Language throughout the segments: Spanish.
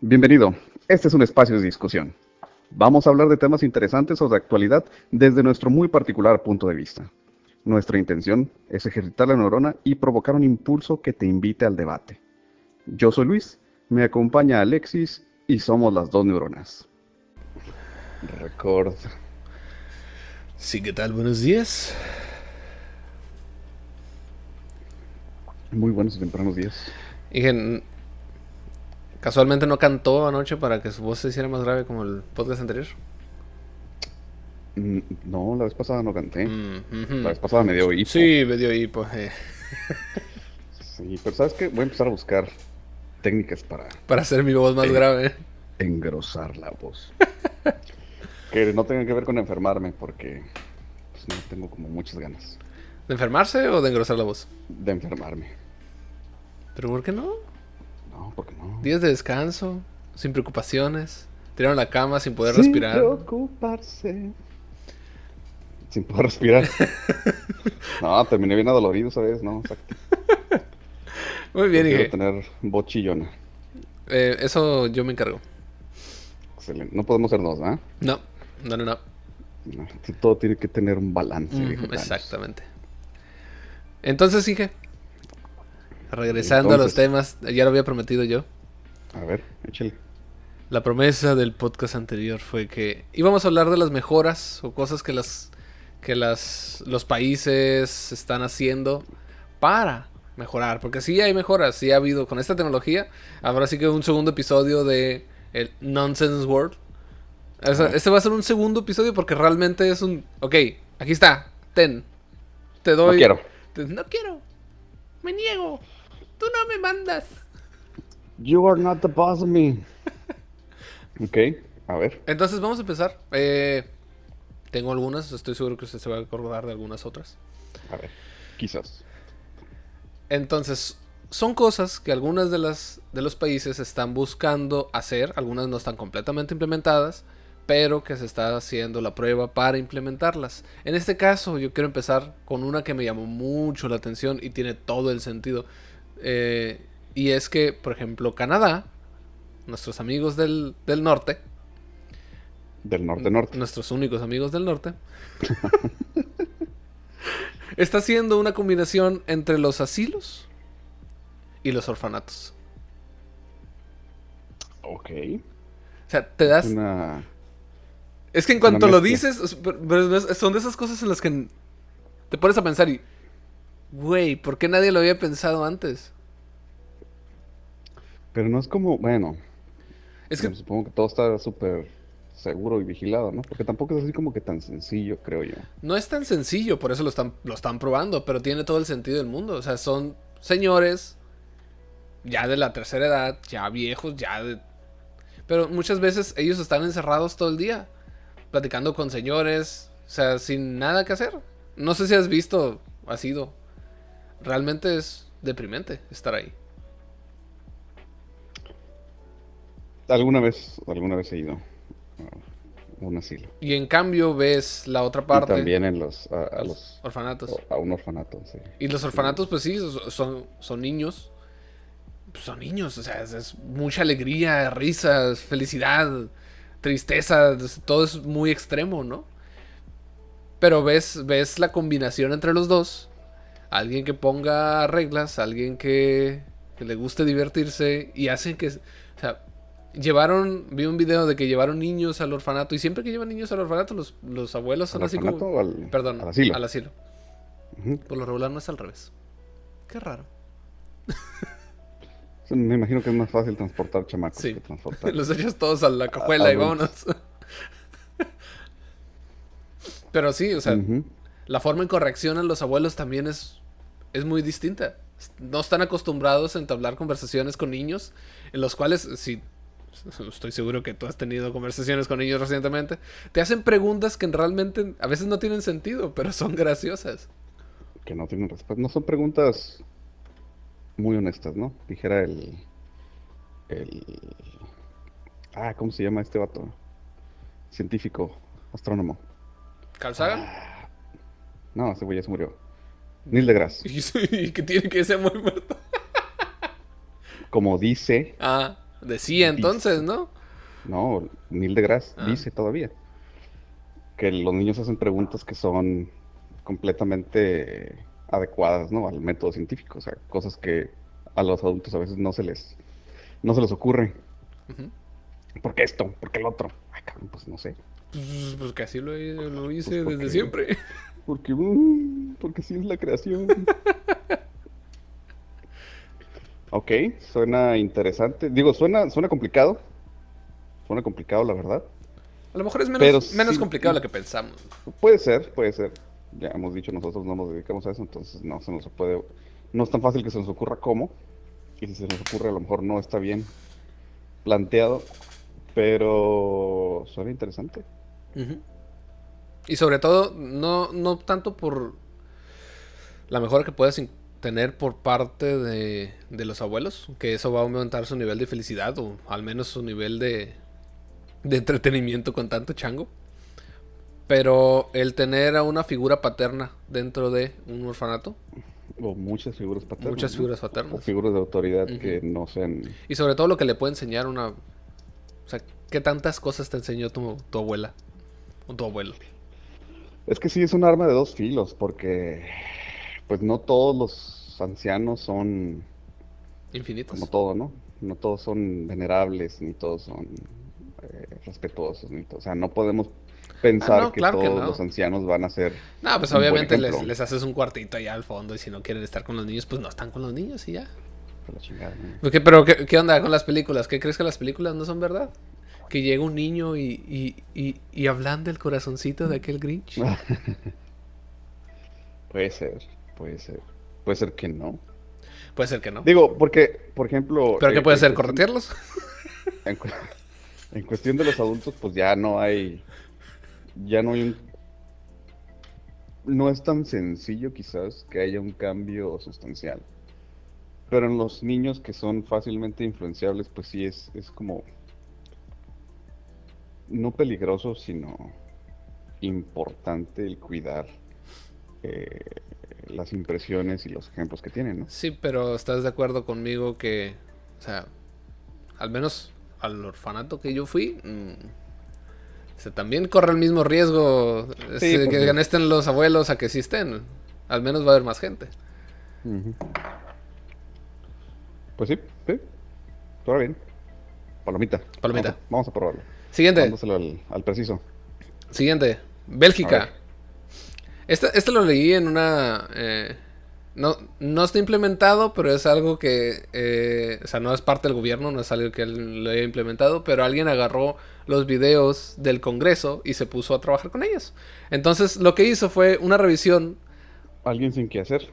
Bienvenido. Este es un espacio de discusión. Vamos a hablar de temas interesantes o de actualidad desde nuestro muy particular punto de vista. Nuestra intención es ejercitar la neurona y provocar un impulso que te invite al debate. Yo soy Luis, me acompaña Alexis y somos las dos neuronas. Record. Sí, ¿qué tal? Buenos días. Muy buenos y tempranos días. Casualmente no cantó anoche para que su voz se hiciera más grave como el podcast anterior. Mm, no, la vez pasada no canté. Mm, la vez pasada me dio hipo. Sí, me dio hipo. Eh. sí, pero ¿sabes qué? Voy a empezar a buscar técnicas para... Para hacer mi voz más grave. Engrosar la voz. que no tenga que ver con enfermarme, porque pues, no tengo como muchas ganas. ¿De enfermarse o de engrosar la voz? De enfermarme. ¿Pero por qué no? No, porque no. Días de descanso, sin preocupaciones. Tiraron la cama sin poder respirar. Sin preocuparse. Sin poder respirar. no, terminé bien adolorido, ¿sabes? No, exacto. Muy bien, Quiero tener bochillona. Eh, eso yo me encargo. Excelente. No podemos ser dos, ¿ah? No, no, no, no. todo tiene que tener un balance. exactamente. Entonces, Inge, regresando a los temas, ya lo había prometido yo. A ver, échale. La promesa del podcast anterior fue que íbamos a hablar de las mejoras o cosas que las que las los países están haciendo para mejorar, porque sí hay mejoras, sí ha habido con esta tecnología. Ahora sí que un segundo episodio de el Nonsense World. este va a ser un segundo episodio porque realmente es un, ok, aquí está, ten, te doy. No quiero. no quiero. Me niego. Tú no me mandas. You are not the boss of me. ok, a ver. Entonces vamos a empezar. Eh, tengo algunas, estoy seguro que usted se va a acordar de algunas otras. A ver, quizás. Entonces, son cosas que algunas de las de los países están buscando hacer, algunas no están completamente implementadas, pero que se está haciendo la prueba para implementarlas. En este caso, yo quiero empezar con una que me llamó mucho la atención y tiene todo el sentido. Eh, y es que, por ejemplo, Canadá, nuestros amigos del, del norte, del norte-norte. Nuestros únicos amigos del norte. está haciendo una combinación entre los asilos y los orfanatos. Ok. O sea, te das. Es que en cuanto lo dices, son de esas cosas en las que te pones a pensar y. Güey, ¿por qué nadie lo había pensado antes? Pero no es como. Bueno. Es que. Supongo que todo está súper seguro y vigilado, ¿no? Porque tampoco es así como que tan sencillo, creo yo. No es tan sencillo, por eso lo están, lo están probando, pero tiene todo el sentido del mundo. O sea, son señores ya de la tercera edad, ya viejos, ya de... Pero muchas veces ellos están encerrados todo el día, platicando con señores, o sea, sin nada que hacer. No sé si has visto, ha sido. Realmente es deprimente estar ahí. Alguna vez, alguna vez he ido un asilo. Y en cambio ves la otra parte. también en los, a, los orfanatos. A un orfanato, sí. Y los orfanatos, pues sí, son, son niños. Son niños, o sea, es, mucha alegría, risas, felicidad, tristeza, todo es muy extremo, ¿no? Pero ves, ves la combinación entre los dos. Alguien que ponga reglas, alguien que, que le guste divertirse y hacen que... O sea, llevaron, vi un video de que llevaron niños al orfanato y siempre que llevan niños al orfanato los, los abuelos son así como... Al, perdón, al asilo. Al asilo. Por lo regular no es al revés. Qué raro. Me imagino que es más fácil transportar chamacos que transportar. Los echas todos a la cajuela y vámonos. Pero sí, o sea, la forma en que reaccionan los abuelos también es, es muy distinta. No están acostumbrados a entablar conversaciones con niños, en los cuales, si estoy seguro que tú has tenido conversaciones con ellos recientemente, te hacen preguntas que realmente a veces no tienen sentido, pero son graciosas. Que no tienen respuesta. No son preguntas muy honestas, ¿no? Dijera el. el ah, ¿cómo se llama este vato? Científico, astrónomo. ¿Carl ah, no, ese güey ya se murió. Neil deGrasse. ¿Y, que tiene que ser muy muerto? Como dice. Ah Decía entonces, ¿no? No, Neil deGrasse Ah. dice todavía que los niños hacen preguntas que son completamente adecuadas, ¿no? Al método científico, o sea, cosas que a los adultos a veces no se les, no se les ocurre. Ujú. ¿Por qué esto? ¿Por qué el otro? Ay, cabrón, pues no sé. Pues, pues que así lo, lo hice Pues, ¿por desde qué? siempre. Porque, mm, porque sí es la creación. ok, suena interesante. Digo, suena, suena complicado. Suena complicado, la verdad. A lo mejor es menos, Pero menos sí- complicado de lo que pensamos. Puede ser, puede ser. Ya hemos dicho, nosotros no nos dedicamos a eso, entonces no se nos puede. No es tan fácil que se nos ocurra cómo. Y si se nos ocurre, a lo mejor no está bien planteado. Pero suena interesante. Ujú. Y sobre todo, no, no tanto por la mejora que puedas in- tener por parte de, de los abuelos, que eso va a aumentar su nivel de felicidad o al menos su nivel de, de entretenimiento con tanto chango. Pero el tener a una figura paterna dentro de un orfanato O muchas figuras paternas. Muchas figuras paternas. O figuras de autoridad que no sean. y sobre todo lo que le puede enseñar una... O sea, ¿qué tantas cosas te enseñó tu, tu abuela o tu abuelo? Es que sí es un arma de dos filos, porque pues no todos los ancianos son Infinitos. como todo, ¿no? No todos son venerables, ni todos son eh, respetuosos, ni to- o sea, no podemos pensar Ah, no, que claro que todos no. los ancianos van a ser No, pues obviamente les, les haces un cuartito allá al fondo y si no quieren estar con los niños, pues no están con los niños y ya. la chingada, ¿no? Porque, pero, ¿qué, qué onda con las películas? ¿Qué crees que las películas no son verdad? Que llega un niño y, y, y, y del corazoncito de aquel Grinch. Puede ser, puede ser, puede ser que no. Puede ser que no. Digo, porque, por ejemplo, ¿Pero qué eh, puede en ser? ¿Corretearlos? En, cu- en cuestión de los adultos, pues ya no hay, ya no hay un, no es tan sencillo quizás que haya un cambio sustancial. Pero en los niños que son fácilmente influenciables, pues sí es, es como, no peligroso, sino importante el cuidar eh, las impresiones y los ejemplos que tienen, ¿no? Sí, pero ¿estás de acuerdo conmigo que, o sea, al menos al orfanato que yo fui, mm, o sea, también corre el mismo riesgo Sí, pues que sí. estén los abuelos a que sí estén. Al menos va a haber más gente. Pues sí, sí. Todo bien. Palomita. Palomita. Vamos a, vamos a probarlo. Siguiente, al, al preciso. siguiente. Bélgica. Este, este lo leí en una... eh, no, no está implementado, pero es algo que... eh, o sea, no es parte del gobierno, no es algo que él lo haya implementado, pero alguien agarró los videos del Congreso y se puso a trabajar con ellos. Entonces, lo que hizo fue una revisión... Alguien sin qué hacer.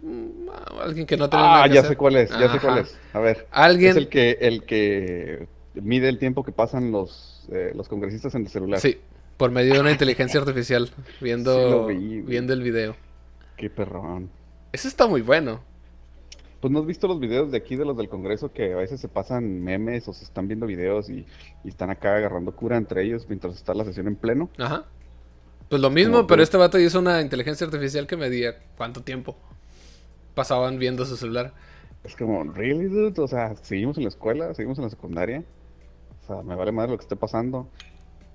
mm, Alguien que no tenía nada Ah, que ya hacer. sé cuál es, ya sé cuál es. A ver. Alguien... Es el que, el que mide el tiempo que pasan los, eh, los congresistas en el celular. Sí, por medio de una inteligencia artificial, viendo, vi, viendo el video. Qué perrón. Eso está muy bueno. Pues no has visto los videos de aquí de los del Congreso que a veces se pasan memes o se están viendo videos y, y están acá agarrando cura entre ellos mientras está la sesión en pleno. Ajá. Pues lo mismo, Como pero tú. este vato hizo una inteligencia artificial que medía cuánto tiempo pasaban viendo su celular. Es como, ¿really, dude? O sea, seguimos en la escuela, seguimos en la secundaria. O sea, me vale madre lo que esté pasando.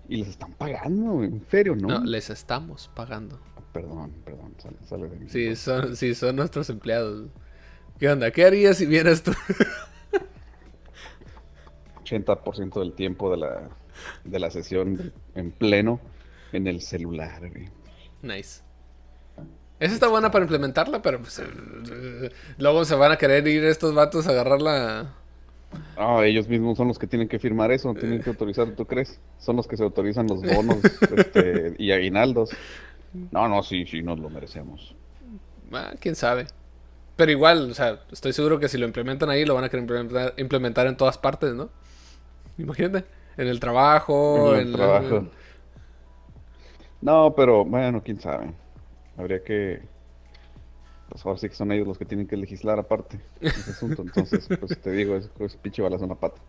Y les están pagando, en serio, ¿no? No, les estamos pagando. Perdón, perdón, sale, sale de mí. Sí, son, sí, son nuestros empleados. ¿Qué onda? ¿Qué harías si vieras tú? 80% del tiempo de la, de la sesión en pleno en el celular, güey. nice. Esa está buena para implementarla, pero pues, eh, luego se van a querer ir estos vatos a agarrar la... Ah, ellos mismos son los que tienen que firmar eso, tienen que autorizar, ¿tú crees? Son los que se autorizan los bonos este, y aguinaldos. No, no, sí, sí, nos lo merecemos. Ah, quién sabe. Pero igual, o sea, estoy seguro que si lo implementan ahí, lo van a querer implementar, implementar en todas partes, ¿no? Imagínate. En el trabajo, En en, el trabajo. No, pero bueno, quién sabe. Habría que. Pues ahora sí que son ellos los que tienen que legislar aparte ese asunto. Entonces, pues te digo, es, es pinche balazo en la pata.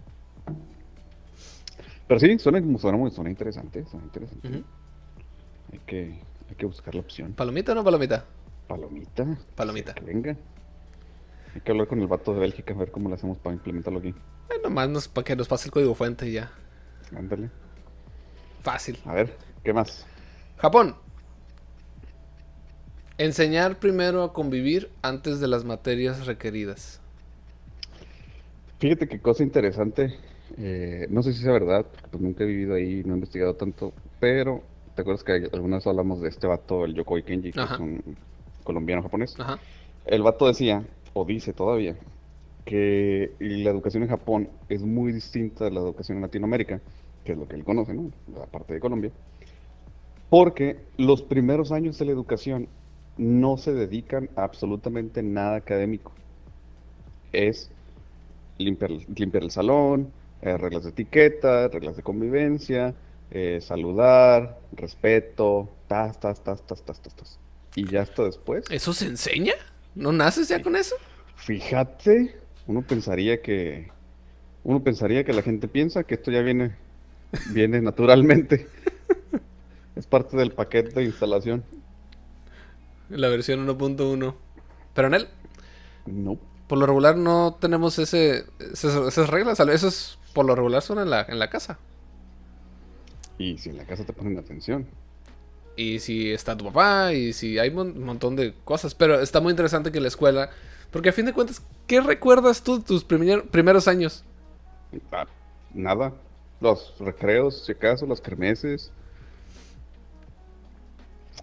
Pero sí, suena, suena muy suena interesante. Suena interesante. Ujú. hay, que, hay que buscar la opción. ¿Palomita o no palomita? Palomita. Palomita. Que venga. Hay que hablar con el vato de Bélgica a ver cómo le hacemos para implementarlo aquí. Eh, nomás nos, para que nos pase el código fuente y ya. Ándale. Fácil. A ver, ¿qué más? Japón. Enseñar primero a convivir antes de las materias requeridas. Fíjate qué cosa interesante. eh, no sé si sea verdad, porque pues nunca he vivido ahí, no he investigado tanto, pero ¿te acuerdas que alguna vez hablamos de este vato, el Yokoi Kenji, que Ajá. es un colombiano japonés? Ajá. El vato decía, o dice todavía, que la educación en Japón es muy distinta de la educación en Latinoamérica, que es lo que él conoce, ¿no? La parte de Colombia. Porque los primeros años de la educación no se dedican a absolutamente nada académico. Es limpiar, limpiar el salón, eh, reglas de etiqueta, reglas de convivencia, eh, saludar, respeto, tas, tas, tas, tas, tas, tas, tas. Y ya hasta después. ¿Eso se enseña? ¿No naces ya con eso? Fíjate, uno pensaría que uno pensaría que la gente piensa que esto ya viene viene naturalmente. Es parte del paquete de instalación. La versión 1.1. Pero en él, No. por lo regular, no tenemos ese, esas, esas reglas. Esos, por lo regular, son en la, en la casa. Y si en la casa te ponen atención. Y si está tu papá, y si hay un montón de cosas. Pero está muy interesante que la escuela. Porque a fin de cuentas, ¿qué recuerdas tú de tus primer- primeros años? Ah, nada. Los recreos, si acaso, las kermeses.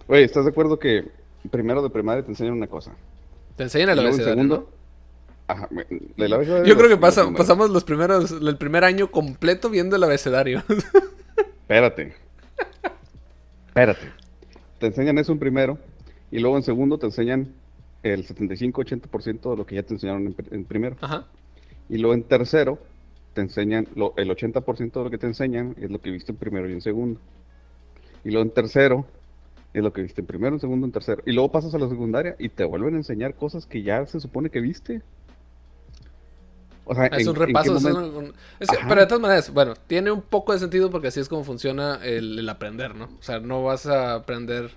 Oye, ¿estás de acuerdo que primero de primaria te enseñan una cosa? Te enseñan el abecedario, segundo. ¿no? Ajá, me- el abecedario Yo creo que pasa, pasamos los primeros, el primer año completo viendo el abecedario. Espérate. Espérate. Te enseñan eso en primero y luego en segundo te enseñan el 75-80% de lo que ya te enseñaron en, en primero. Ajá. Y luego en tercero te enseñan, lo- el 80% de lo que te enseñan es lo que viste en primero y en segundo. Y luego en tercero es lo que viste en primero, en segundo, en tercero. Y luego pasas a la secundaria y te vuelven a enseñar cosas que ya se supone que viste. O sea, Es ¿en- un repaso. es un- es pero de todas maneras, bueno, tiene un poco de sentido porque así es como funciona el, el aprender, ¿no? O sea, no vas a aprender.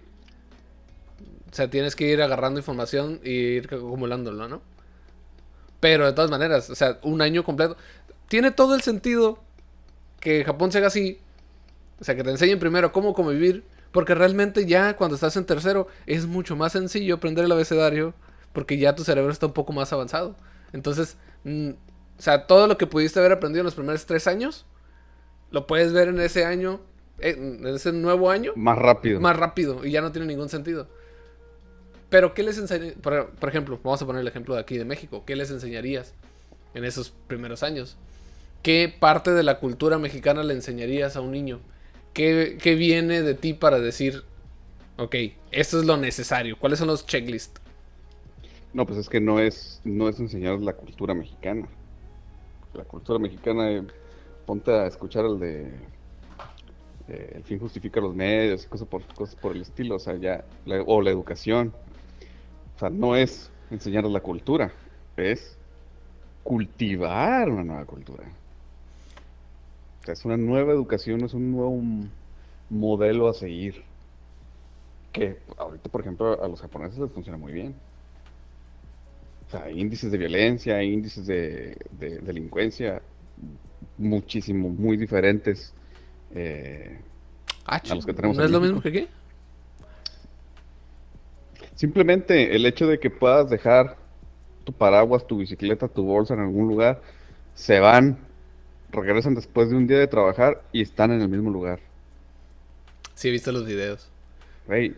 O sea, tienes que ir agarrando información y ir acumulándolo, ¿no? Pero de todas maneras, o sea, un año completo. Tiene todo el sentido que Japón se haga así. O sea, que te enseñen primero cómo convivir. Porque realmente ya cuando estás en tercero es mucho más sencillo aprender el abecedario. Porque ya tu cerebro está un poco más avanzado. Entonces, mm, o sea, todo lo que pudiste haber aprendido en los primeros tres años, lo puedes ver en ese año, eh, en ese nuevo año, Más rápido. más rápido y ya no tiene ningún sentido. Pero, ¿qué les enseñarías? Por, por ejemplo, vamos a poner el ejemplo de aquí de México. ¿Qué les enseñarías en esos primeros años? ¿Qué parte de la cultura mexicana le enseñarías a un niño? ¿Qué, qué viene de ti para decir, ok, esto es lo necesario? ¿Cuáles son los checklists? No, pues es que no es, no es enseñar la cultura mexicana. La cultura mexicana, eh, ponte a escuchar el de eh, El fin justifica los medios y cosas por, cosas por el estilo, o sea, ya, o la educación. O sea, no es enseñar la cultura, es cultivar una nueva cultura. Es una nueva educación, es un nuevo modelo a seguir. Que ahorita, por ejemplo, a los japoneses les funciona muy bien. O sea, hay índices de violencia, hay índices de, de delincuencia muchísimo, muy diferentes. eh, Ah, A los que tenemos ¿No en es lo mismo que qué? simplemente el hecho de que puedas dejar tu paraguas, tu bicicleta, tu bolsa en algún lugar, se van, regresan después de un día de trabajar y están en el mismo lugar. Sí, he visto los videos. Güey,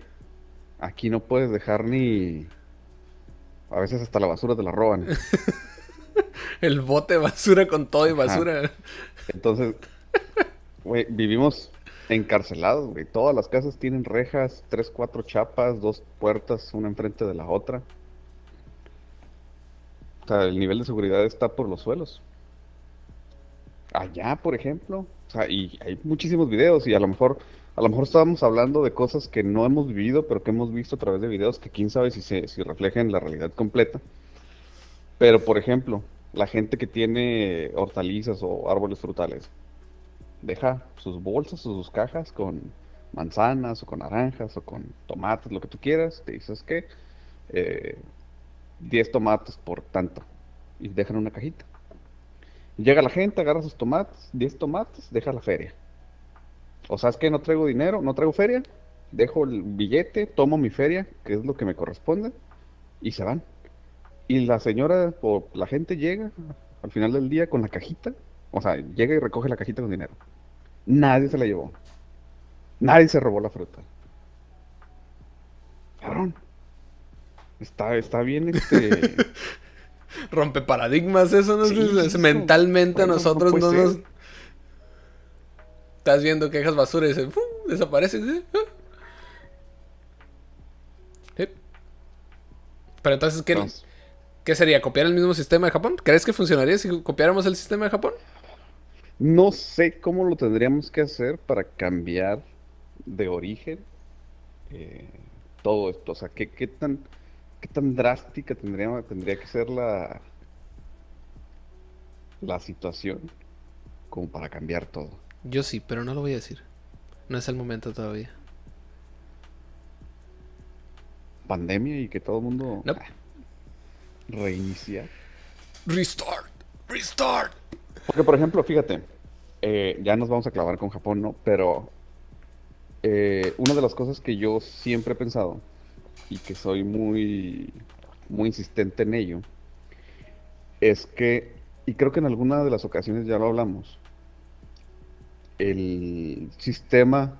aquí no puedes dejar ni... A veces hasta la basura te la roban. El bote de basura con todo y Ajá. basura. Entonces, güey, vivimos encarcelados, güey. Todas las casas tienen rejas, tres, cuatro chapas, dos puertas, una enfrente de la otra. O sea, el nivel de seguridad está por los suelos. Allá, por ejemplo. O sea, y hay muchísimos videos y a lo mejor, a lo mejor estábamos hablando de cosas que no hemos vivido, pero que hemos visto a través de videos que quién sabe si se, si reflejan la realidad completa. Pero, por ejemplo, la gente que tiene hortalizas o árboles frutales, deja sus bolsas o sus cajas con manzanas o con naranjas o con tomates, lo que tú quieras. Te dices que 10 tomates por tanto. Y dejan una cajita. Llega la gente, agarra sus tomates, 10 tomates, deja la feria. O sea, es que no traigo dinero, no traigo feria, dejo el billete, tomo mi feria, que es lo que me corresponde, y se van. Y la señora o la gente llega al final del día con la cajita, o sea, llega y recoge la cajita con dinero. Nadie se la llevó. Nadie se robó la fruta. Cabrón. Está, está bien este. Rompe paradigmas, eso no es, mentalmente a nosotros no, nos. Estás viendo que dejas basura y se, desapareces. ¿eh? Pero entonces, ¿qué, ¿qué sería? ¿Copiar el mismo sistema de Japón? ¿Crees que funcionaría si copiáramos el sistema de Japón? No sé cómo lo tendríamos que hacer para cambiar de origen eh, todo esto. O sea, ¿qué, qué, tan, qué tan drástica tendría, tendría que ser la, la situación como para cambiar todo? Yo sí, pero no lo voy a decir. No es el momento todavía. Pandemia y que todo el mundo no. reinicia. Restart, restart. Porque, por ejemplo, fíjate, eh, ya nos vamos a clavar con Japón, ¿no? Pero eh, una de las cosas que yo siempre he pensado y que soy muy, muy insistente en ello es que, y creo que en alguna de las ocasiones ya lo hablamos, el sistema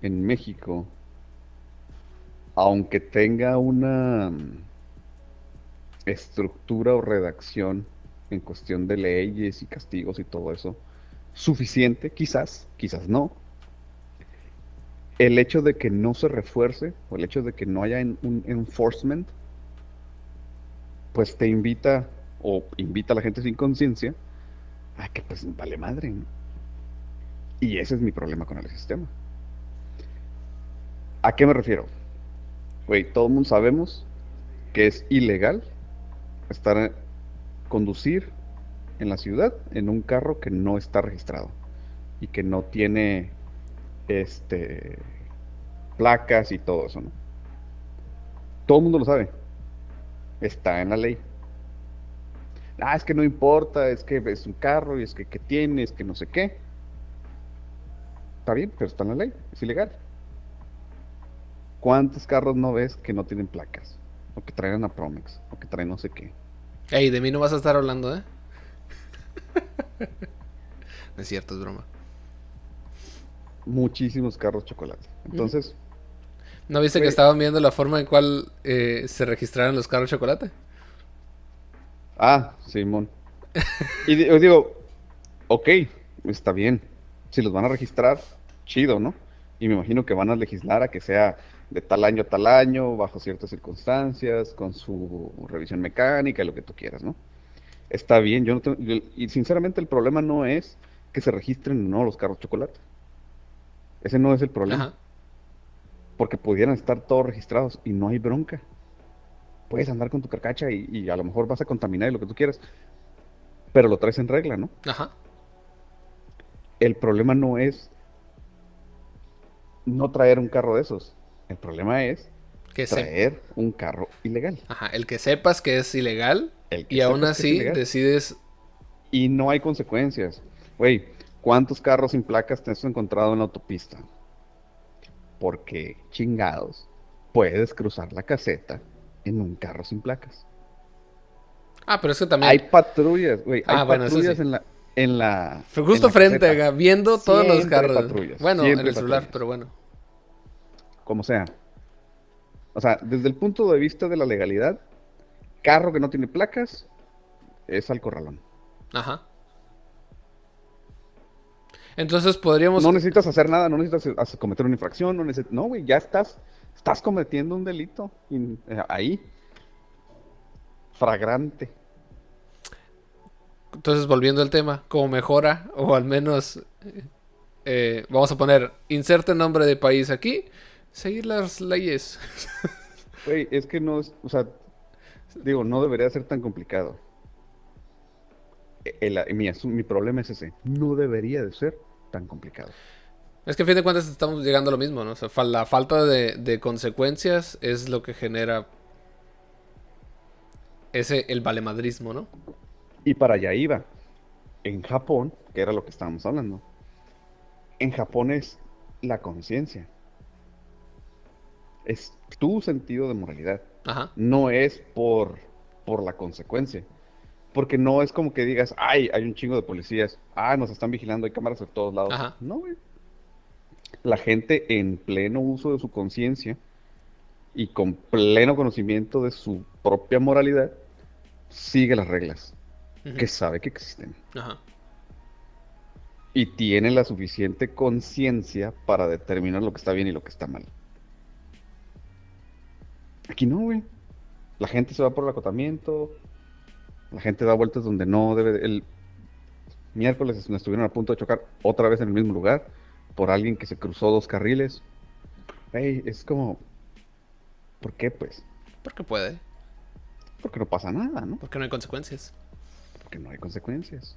en México, aunque tenga una estructura o redacción en cuestión de leyes y castigos y todo eso, suficiente, quizás, quizás no, el hecho de que no se refuerce o el hecho de que no haya un enforcement, pues te invita o invita a la gente sin conciencia a que pues vale madre. Y ese es mi problema con el sistema. ¿A qué me refiero? Güey, todo el mundo sabemos que es ilegal estar conducir en la ciudad en un carro que no está registrado y que no tiene este placas y todo eso, ¿no? Todo el mundo lo sabe. Está en la ley. Ah, es que no importa, es que es un carro y es que, que tiene, es que no sé qué. Está bien, pero está en la ley, es ilegal. ¿Cuántos carros no ves que no tienen placas? O que traen a Promex, o que traen no sé qué. Ey, de mí no vas a estar hablando, ¿eh? es cierto, es broma muchísimos carros chocolate. Entonces... ¿No viste que estaban viendo la forma en cual eh, se registraron los carros chocolate? Ah, Simón. y os digo, ok, está bien. Si los van a registrar, chido, ¿no? Y me imagino que van a legislar a que sea de tal año a tal año, bajo ciertas circunstancias, con su revisión mecánica, lo que tú quieras, ¿no? Está bien, yo no tengo, y sinceramente el problema no es que se registren no los carros chocolate. Ese no es el problema. Porque pudieran estar todos registrados y no hay bronca. Puedes andar con tu carcacha y, a lo mejor vas a contaminar y lo que tú quieras. Pero lo traes en regla, ¿no? Ajá. El problema no es no traer un carro de esos. El problema es traer un carro ilegal. Ajá, el que sepas que es ilegal y aún así decides... Y no hay consecuencias. Güey, ¿Cuántos carros sin placas te has encontrado en la autopista? Porque, chingados, puedes cruzar la caseta en un carro sin placas. Ah, pero es que también. Hay patrullas, güey. Hay ah, patrullas en la. En la justo frente, viendo todos los carros. Bueno, en el celular, pero bueno. Como sea. O sea, desde el punto de vista de la legalidad, carro que no tiene placas es al corralón. Ajá. Entonces podríamos... No necesitas hacer nada, no necesitas cometer una infracción, no necesitas... No, güey, ya estás, estás cometiendo un delito eh, ahí. Fragrante. Entonces, volviendo al tema, ¿cómo mejora? O al menos, eh, vamos a poner, inserte nombre de país aquí, seguir las leyes. Güey, es que no es, o sea, digo, no debería ser tan complicado el, mi, mi problema es ese. No debería de ser tan complicado. Es que a fin de cuentas estamos llegando a lo mismo, ¿no? O sea, la falta de, consecuencias es lo que genera ese, el valemadrismo, ¿no? Y para allá iba. En Japón, que era lo que estábamos hablando, en Japón es la conciencia. Es tu sentido de moralidad. Ajá. No es por, por la consecuencia. Porque no es como que digas, ay, hay un chingo de policías, ah, nos están vigilando, hay cámaras de todos lados. Ajá. No, güey. La gente en pleno uso de su conciencia y con pleno conocimiento de su propia moralidad sigue las reglas que sabe que existen Ajá. y tiene la suficiente conciencia para determinar lo que está bien y lo que está mal. Aquí no, güey. La gente se va por el acotamiento, la gente da vueltas donde no debe. de- El miércoles nos estuvieron a punto de chocar otra vez en el mismo lugar por alguien que se cruzó dos carriles. Es como. ¿Por qué, pues? Porque puede. Porque no pasa nada, ¿no? Porque no hay consecuencias. Porque no hay consecuencias.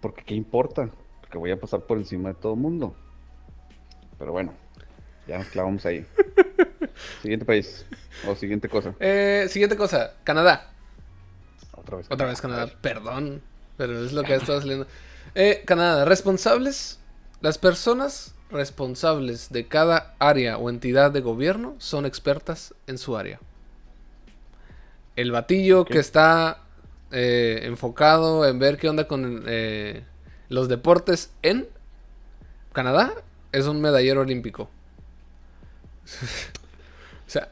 Porque qué importa, porque voy a pasar por encima de todo el mundo. Pero bueno, ya nos clavamos ahí. siguiente país. O siguiente cosa. Eh, siguiente cosa. Canadá. Otra vez. Otra vez A Canadá. Perdón. Pero es lo que ha estado saliendo. Eh, Canadá. Responsables. Las personas responsables de cada área o entidad de gobierno son expertas en su área. El batillo que está eh, enfocado en ver qué onda con eh, los deportes en Canadá es un medallero olímpico. o sea,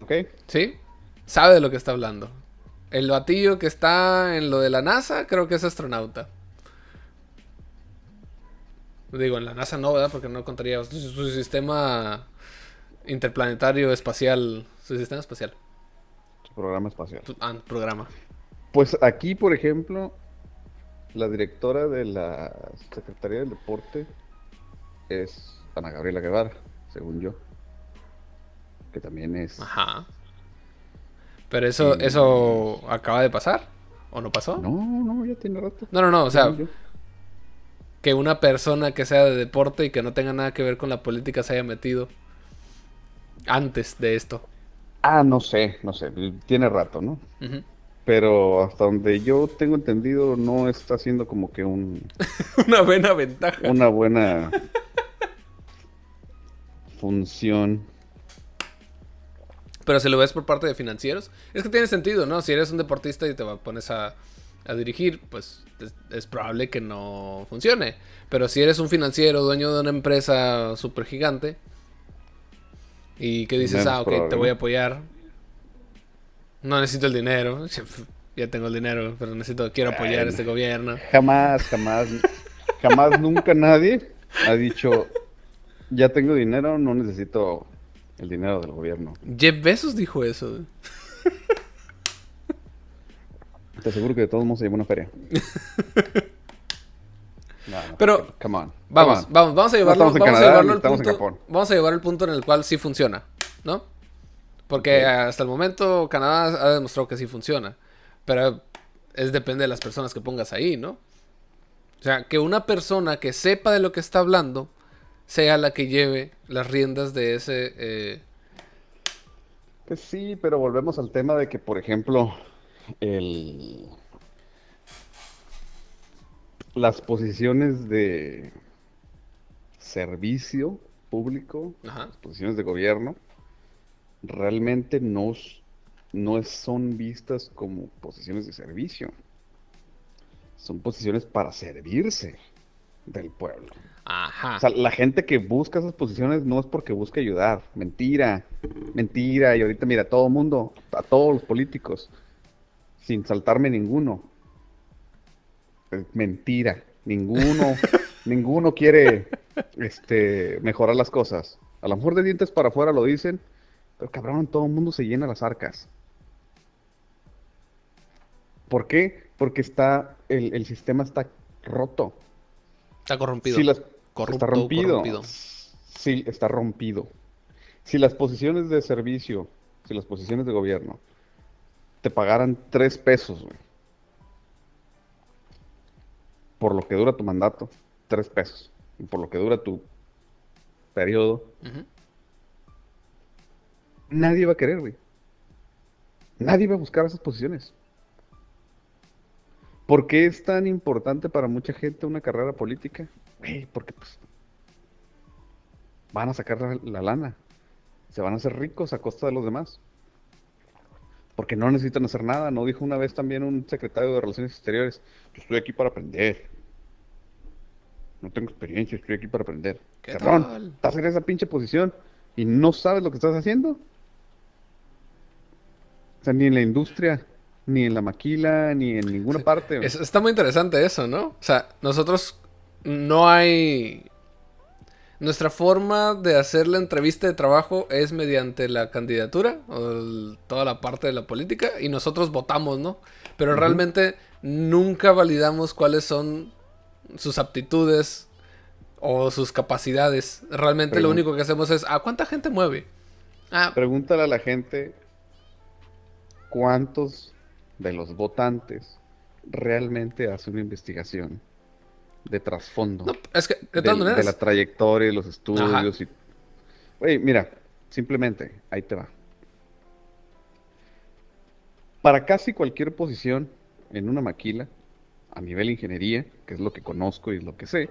Ok. ¿Sí? Sabe de lo que está hablando. El batillo que está en lo de la NASA, creo que es astronauta. Digo, en la NASA no, ¿verdad? Porque no contaría su, su sistema interplanetario espacial. Su sistema espacial. Su programa espacial. Ah, programa. Pues aquí, por ejemplo, la directora de la Secretaría del Deporte es Ana Gabriela Guevara, según yo. Que también es. Ajá. Pero eso, Sí. eso acaba de pasar. ¿O no pasó? No, no, ya tiene rato. no, no, no, O sea, que una persona que sea de deporte y que no tenga nada que ver con la política se haya metido antes de esto. Ah, no sé, no sé, tiene rato, ¿no? Pero hasta donde yo tengo entendido, no está haciendo como que un, Una buena ventaja. una buena función. Pero si lo ves por parte de financieros, es que tiene sentido, ¿no? Si eres un deportista y te va- pones a, a dirigir, pues es, es probable que no funcione. Pero si eres un financiero, dueño de una empresa súper gigante, y que dices, Menos ah, ok, probable, te voy a apoyar, no necesito el dinero, ya tengo el dinero, pero necesito, quiero apoyar Ay, este gobierno. Jamás, jamás, jamás, nunca nadie ha dicho, ya tengo dinero, no necesito el dinero del gobierno. Jeff Bezos dijo eso. Te aseguro que de todos modos se lleva una feria. No, no, Pero- come on, Vamos, come on. vamos, vamos a llevarlo, vamos a llevarlo al punto. Vamos a llevar el punto en el cual sí funciona, ¿no? Porque hasta el momento Canadá ha demostrado que sí funciona. Pero es depende de las personas que pongas ahí, ¿no? O sea, que una persona que sepa de lo que está hablando sea la que lleve las riendas de ese. eh, Pues sí, pero volvemos al tema de que, por ejemplo, el... las posiciones de servicio público, Ajá. las posiciones de gobierno, realmente no, no son vistas como posiciones de servicio. Son posiciones para servirse del pueblo. Ajá. O sea, la gente que busca esas posiciones no es porque busque ayudar. Mentira. Mentira. Y ahorita, mira, a todo mundo, a todos los políticos, sin saltarme ninguno. Mentira. Ninguno, ninguno quiere este, mejorar las cosas. A lo mejor de dientes para afuera lo dicen, pero cabrón, todo el mundo se llena las arcas. ¿Por qué? Porque está, el, el sistema está roto. está corrompido. Si las- Corrupto, está rompido. corrompido. Sí, está rompido. Si las posiciones de servicio, si las posiciones de gobierno te pagaran tres pesos, güey, por lo que dura tu mandato, tres pesos, y por lo que dura tu periodo, nadie va a querer, güey. Nadie va a buscar esas posiciones. ¿Por qué es tan importante para mucha gente una carrera política? Porque pues van a sacar la, lana. Se van a hacer ricos a costa de los demás. Porque no necesitan hacer nada. ¿No dijo una vez también un secretario de Relaciones Exteriores? Yo estoy aquí para aprender. No tengo experiencia, estoy aquí para aprender. ¿Qué estás en esa pinche posición y no sabes lo que estás haciendo. O sea, ni en la industria, ni en la maquila, ni en ninguna parte. está muy interesante eso, ¿no? O sea, nosotros no hay nuestra forma de hacer la entrevista de trabajo es mediante la candidatura o toda la parte de la política y nosotros votamos, ¿no? Pero realmente nunca validamos cuáles son sus aptitudes o sus capacidades. Realmente lo único que hacemos es, ¿a cuánta gente mueve? Ah. Pregúntale a la gente cuántos de los votantes realmente hacen una investigación de trasfondo. es que, de, de, la trayectoria, los estudios y... Oye, mira, simplemente, ahí te va. Para casi cualquier posición en una maquila, a nivel ingeniería, que es lo que conozco y es lo que sé,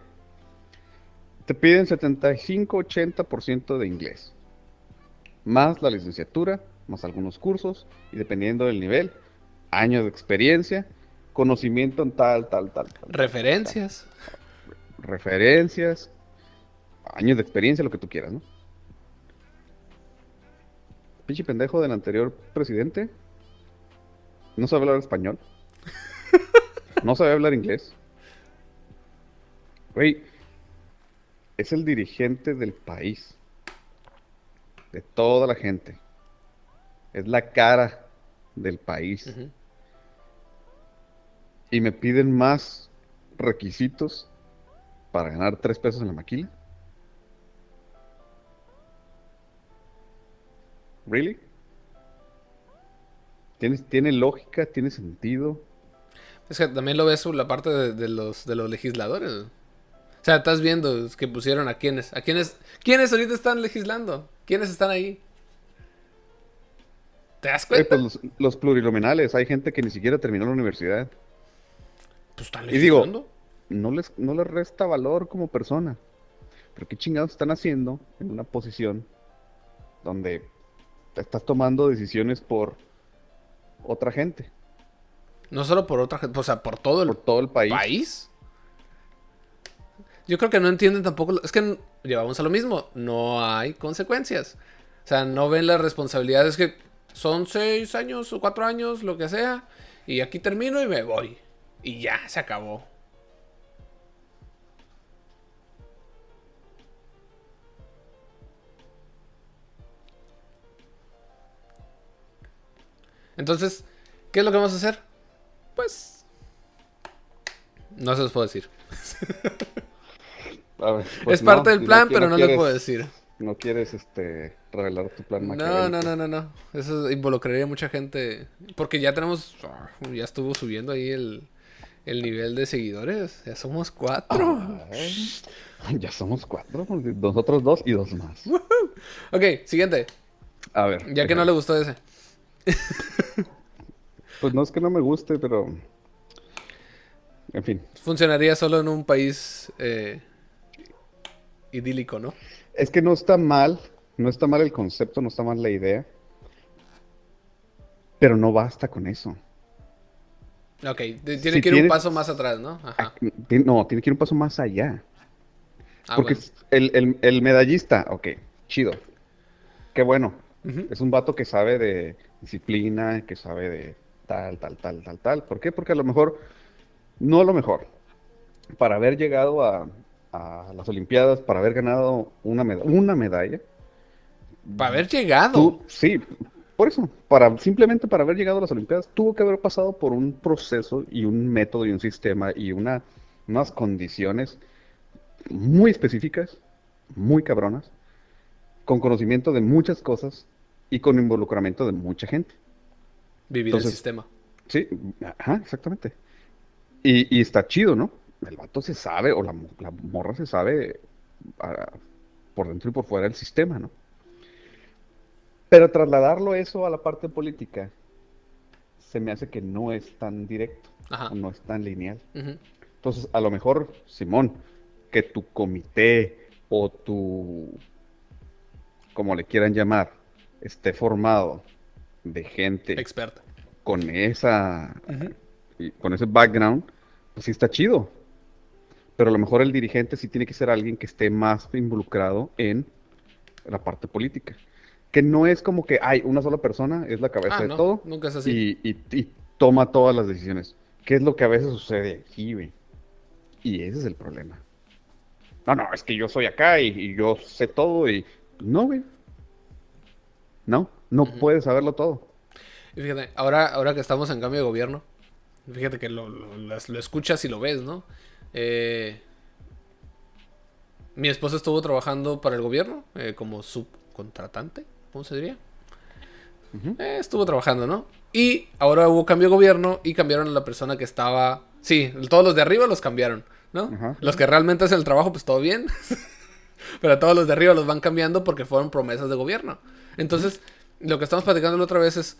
te piden 75-80% de inglés, más la licenciatura, más algunos cursos, y dependiendo del nivel, años de experiencia conocimiento en tal, tal, tal. Referencias. Referencias, años de experiencia, lo que tú quieras, ¿no? Pinche pendejo del anterior presidente. No sabe hablar español. No sabe hablar inglés. Güey, es el dirigente del país. De toda la gente. Es la cara del país y me piden más requisitos para ganar tres pesos en la maquila. ¿Really? ¿Tiene, ¿Tiene lógica? ¿Tiene sentido? Es que también lo ves la parte de, los, de los legisladores. O sea, estás viendo que pusieron a quienes. ¿A quiénes? ¿Quiénes ahorita están legislando? ¿Quiénes están ahí? ¿Te das cuenta? pues los, los. Hay gente que ni siquiera terminó la universidad. Pues y digo, no les, no les resta valor como persona. Pero qué chingados están haciendo en una posición donde te estás tomando decisiones por otra gente. No solo por otra gente, o sea, por todo el, todo el país. país. Yo creo que no entienden tampoco. Es que llevamos a lo mismo. No hay consecuencias. O sea, no ven las responsabilidades que son seis años o cuatro años, lo que sea. Y aquí termino y me voy. Y ya, se acabó. Entonces, ¿qué es lo que vamos a hacer? Pues... No se los puedo decir. Pues es parte del plan, pero no, les puedo decir. No quieres este revelar tu plan No, no, no, no, no. Eso involucraría a mucha gente. Porque ya tenemos. Ah, ya estuvo subiendo ahí el, el nivel de seguidores. Ya somos cuatro. ya somos cuatro. Nosotros dos y dos más. ok, siguiente. A ver. Ya que no le gustó ese. pues no es que no me guste, pero. En fin. Funcionaría solo en un país eh, idílico, ¿no? Es que no está mal. No está mal el concepto, no está mal la idea. Pero no basta con eso. Ok, tiene que ir un paso más atrás, ¿no? Ajá. No, tiene que ir un paso más allá. Ah, Porque el, medallista, ok, chido. Qué bueno. Es un vato que sabe de disciplina, que sabe de tal, tal, tal, tal, tal. ¿Por qué? Porque a lo mejor, no a lo mejor, para haber llegado a, las Olimpiadas, para haber ganado una, una medalla. Para haber llegado. sí, por eso, para, simplemente para haber llegado a las Olimpiadas, tuvo que haber pasado por un proceso y un método y un sistema y una, unas condiciones muy específicas, muy cabronas, con conocimiento de muchas cosas y con involucramiento de mucha gente. Vivir el sistema. Sí, ajá, exactamente. Y, está chido, ¿no? El vato se sabe, o la, morra se sabe ah, por dentro y por fuera del sistema, ¿no? Pero trasladarlo eso a la parte política se me hace que no es tan directo. o no es tan lineal. Entonces, a lo mejor, Simón, que tu comité o tu, como le quieran llamar, esté formado de gente experta con esa, con ese background, pues sí está chido. Pero a lo mejor el dirigente sí tiene que ser alguien que esté más involucrado en la parte política. Que no es como que hay una sola persona, es la cabeza ah, de todo. Nunca es así. Y, toma todas las decisiones. ¿Qué es lo que a veces sucede aquí, güey? Y ese es el problema. No, no, es que yo soy acá y, yo sé todo y... No, güey. No, no puedes saberlo todo. Y fíjate, ahora, ahora que estamos en cambio de gobierno, fíjate que lo, lo escuchas y lo ves, ¿no? Eh, mi esposa estuvo trabajando para el gobierno eh, como subcontratante, ¿cómo se diría? Eh, estuvo trabajando, ¿no? Y ahora hubo cambio de gobierno y cambiaron a la persona que estaba... Sí, todos los de arriba los cambiaron, ¿no? Los que realmente hacen el trabajo, pues todo bien. Pero todos los de arriba los van cambiando porque fueron promesas de gobierno. Entonces, lo que estamos platicando la otra vez es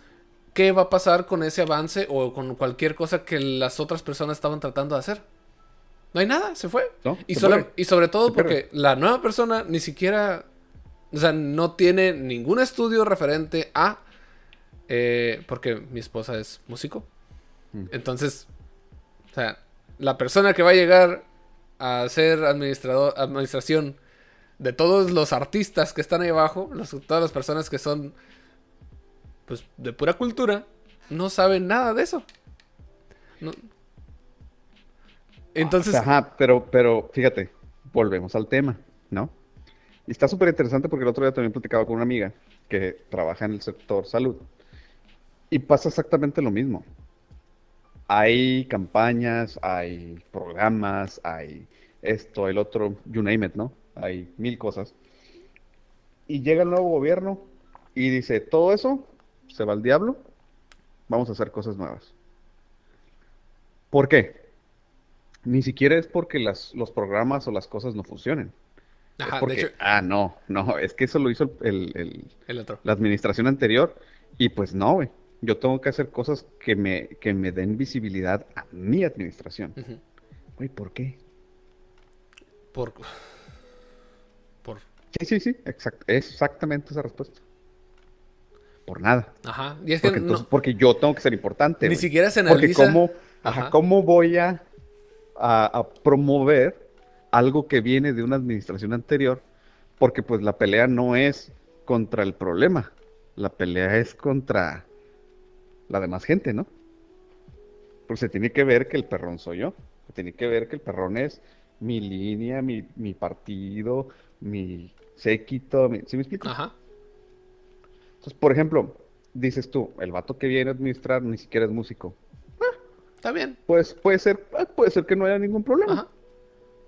qué va a pasar con ese avance o con cualquier cosa que las otras personas estaban tratando de hacer. No hay nada, se fue. y, y sobre todo porque la nueva persona ni siquiera, o sea, no tiene ningún estudio referente a, eh, porque mi esposa es músico. Mm. Entonces, o sea, la persona que va a llegar a ser administrador, administración de todos los artistas que están ahí abajo, todas las personas que son, pues, de pura cultura, no saben nada de eso. No, entonces. Ajá, pero, pero fíjate, volvemos al tema, ¿no? Y está súper interesante porque el otro día también platicaba con una amiga que trabaja en el sector salud. Y pasa exactamente lo mismo. Hay campañas, hay programas, hay esto, el otro, you name it, ¿no? Hay mil cosas. Y llega el nuevo gobierno y dice, todo eso se va al diablo, vamos a hacer cosas nuevas. ¿Por qué? Ni siquiera es porque las, los programas o las cosas no funcionen. Ajá, porque, de hecho... ah, no, no, es que eso lo hizo el, el, otro. la administración anterior y pues no, güey. Yo tengo que hacer cosas que me, que me den visibilidad a mi administración. Güey, ¿por qué? Por... Por... Sí, sí, sí, exactamente esa respuesta. Por nada. Ajá. Y es que porque, porque yo tengo que ser importante. Ni siquiera se analiza... Porque cómo, ajá, ¿cómo voy a a, promover algo que viene de una administración anterior, porque pues la pelea no es contra el problema, la pelea es contra la demás gente, ¿no? Porque se tiene que ver que el perrón soy yo, se tiene que ver que el perrón es mi línea, mi, mi partido, mi séquito, ¿sí me explico? Ajá. Entonces, por ejemplo, dices tú, el vato que viene a administrar ni siquiera es músico. Está bien. Pues puede ser, ah, puede ser que no haya ningún problema.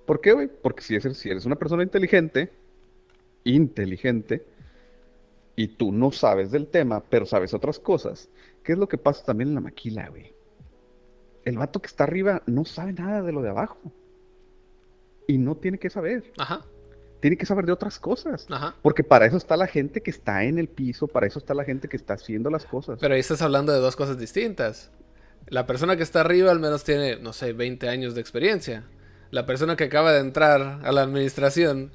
¿Por qué, güey? Porque si, si eres una persona inteligente, inteligente, y tú no sabes del tema, pero sabes otras cosas, ¿qué es lo que pasa también en la maquila, güey? El vato que está arriba no sabe nada de lo de abajo. Y no tiene que saber. Ajá. Tiene que saber de otras cosas. Ajá. Porque para eso está la gente que está en el piso, para eso está la gente que está haciendo las cosas. Pero ahí estás hablando de dos cosas distintas. La persona que está arriba al menos tiene, no sé, 20 años de experiencia. La persona que acaba de entrar a la administración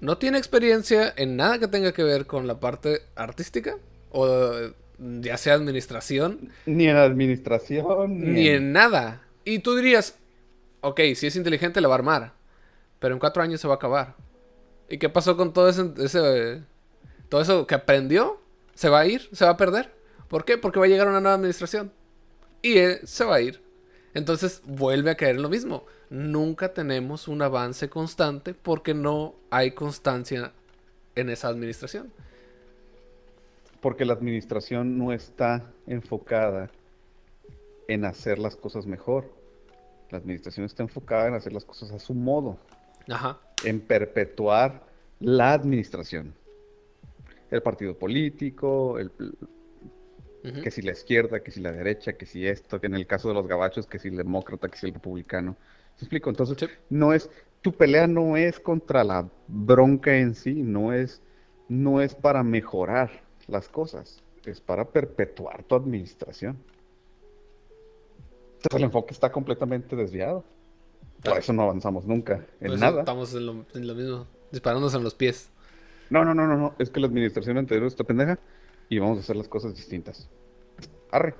no tiene experiencia en nada que tenga que ver con la parte artística o ya sea administración. Ni en administración. Ni, en... nada. Y tú dirías, ok, si es inteligente le va a armar, pero en cuatro años se va a acabar. ¿Y qué pasó con todo ese, todo eso que aprendió? ¿Se va a ir? ¿Se va a perder? ¿Por qué? Porque va a llegar una nueva administración y él se va a ir. Entonces vuelve a caer en lo mismo. Nunca tenemos un avance constante porque no hay constancia en esa administración. Porque la administración no está enfocada en hacer las cosas mejor. La administración está enfocada en hacer las cosas a su modo. Ajá. En perpetuar la administración. El partido político, el, que si la izquierda, que si la derecha, que si esto, que en el caso de los gabachos, que si el demócrata, que si el republicano. ¿Se explico? Entonces, no es, tu pelea no es contra la bronca en sí, no es, no es para mejorar las cosas, es para perpetuar tu administración. Entonces el enfoque está completamente desviado. Por Ah. eso no avanzamos nunca en nada. Estamos en lo, en lo mismo, disparándonos en los pies. No, no, no, no, no. Es que la administración anterior está pendeja y vamos a hacer las cosas distintas. Arre.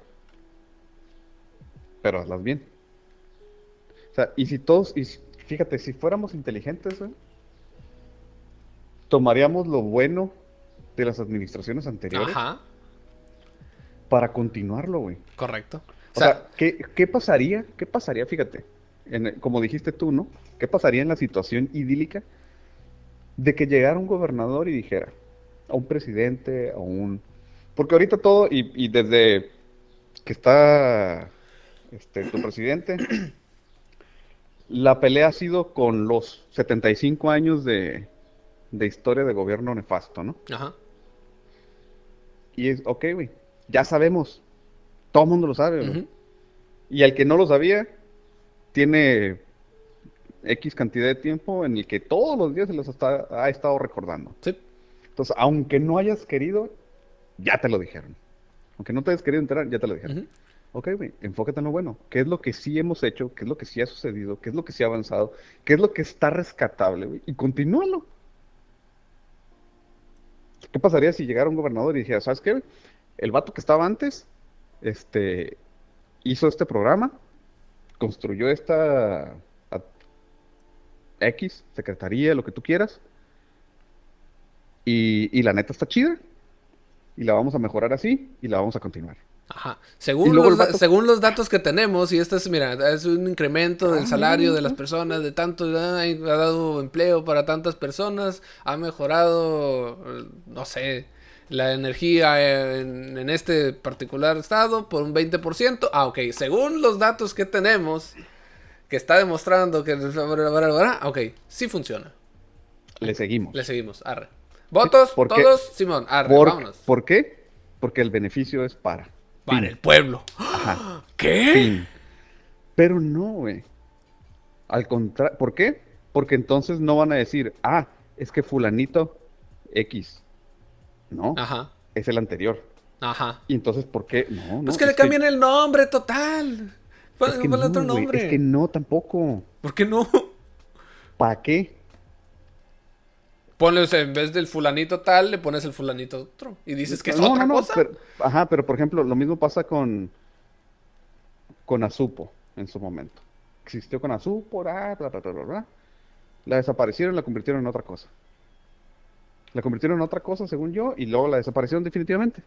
Pero hazlas bien. O sea, y si todos, y fíjate, si fuéramos inteligentes, tomaríamos lo bueno de las administraciones anteriores Ajá, para continuarlo, güey. correcto. O sea, ¿qué, qué pasaría? ¿Qué pasaría? Fíjate, en como dijiste tú, ¿no? ¿Qué pasaría en la situación idílica de que llegara un gobernador y dijera a un presidente, a un... Porque ahorita todo, y, y desde que está este, tu presidente, la pelea ha sido con los 75 años de, de historia de gobierno nefasto, ¿no? Ajá. Y es, ok, güey, ya sabemos, todo el mundo lo sabe, güey. Y al que no lo sabía, tiene X cantidad de tiempo en el que todos los días se los está- ha estado recordando. Sí. Entonces, aunque no hayas querido, ya te lo dijeron. Aunque no te hayas querido enterar, ya te lo dijeron. Ok, güey, enfócate en lo bueno. ¿Qué es lo que sí hemos hecho? ¿Qué es lo que sí ha sucedido? ¿Qué es lo que sí ha avanzado? ¿Qué es lo que está rescatable, güey? Y continúalo. ¿Qué pasaría si llegara un gobernador y dijera, ¿sabes qué? güey? El vato que estaba antes, este, hizo este programa, construyó esta a- X, secretaría, lo que tú quieras, y, y la neta está chida, y la vamos a mejorar así, y la vamos a continuar. Ajá. Según los, vato- según los datos que tenemos, y esto es, mira, es un incremento del Ah, salario de las personas, de tanto, ha dado empleo para tantas personas, ha mejorado, eh, no sé, la energía en, en este particular estado por un 20%. Ah, ok, según los datos que tenemos, que está demostrando que... Ok, sí funciona. Le seguimos. Le seguimos, arre. ¿Votos? ¿Por qué? ¿Todos? Simón, arre, ¿Por, vámonos. ¿por qué? Porque el beneficio es para. Para Fin. el pueblo. Ajá. ¿Qué? Fin. Pero no, güey. Al contrario, ¿por qué? Porque entonces no van a decir, ah, es que fulanito X. No, Ajá, es el anterior. ajá. Y entonces, ¿por qué? No, no. Pues que le cambien el nombre total. Pon- es que no, otro nombre. Es que no, tampoco. ¿Por qué no? ¿Para qué? Ponle, o sea, en vez del fulanito tal, le pones el fulanito otro. Y dices que es no, otra no, no, cosa. pero- ajá, pero por ejemplo, lo mismo pasa con con Azupo en su momento. Existió con Azupo, bla, bla, bla, bla, bla. La desaparecieron, la convirtieron en otra cosa. La convirtieron en otra cosa, según yo, y luego la desaparecieron definitivamente.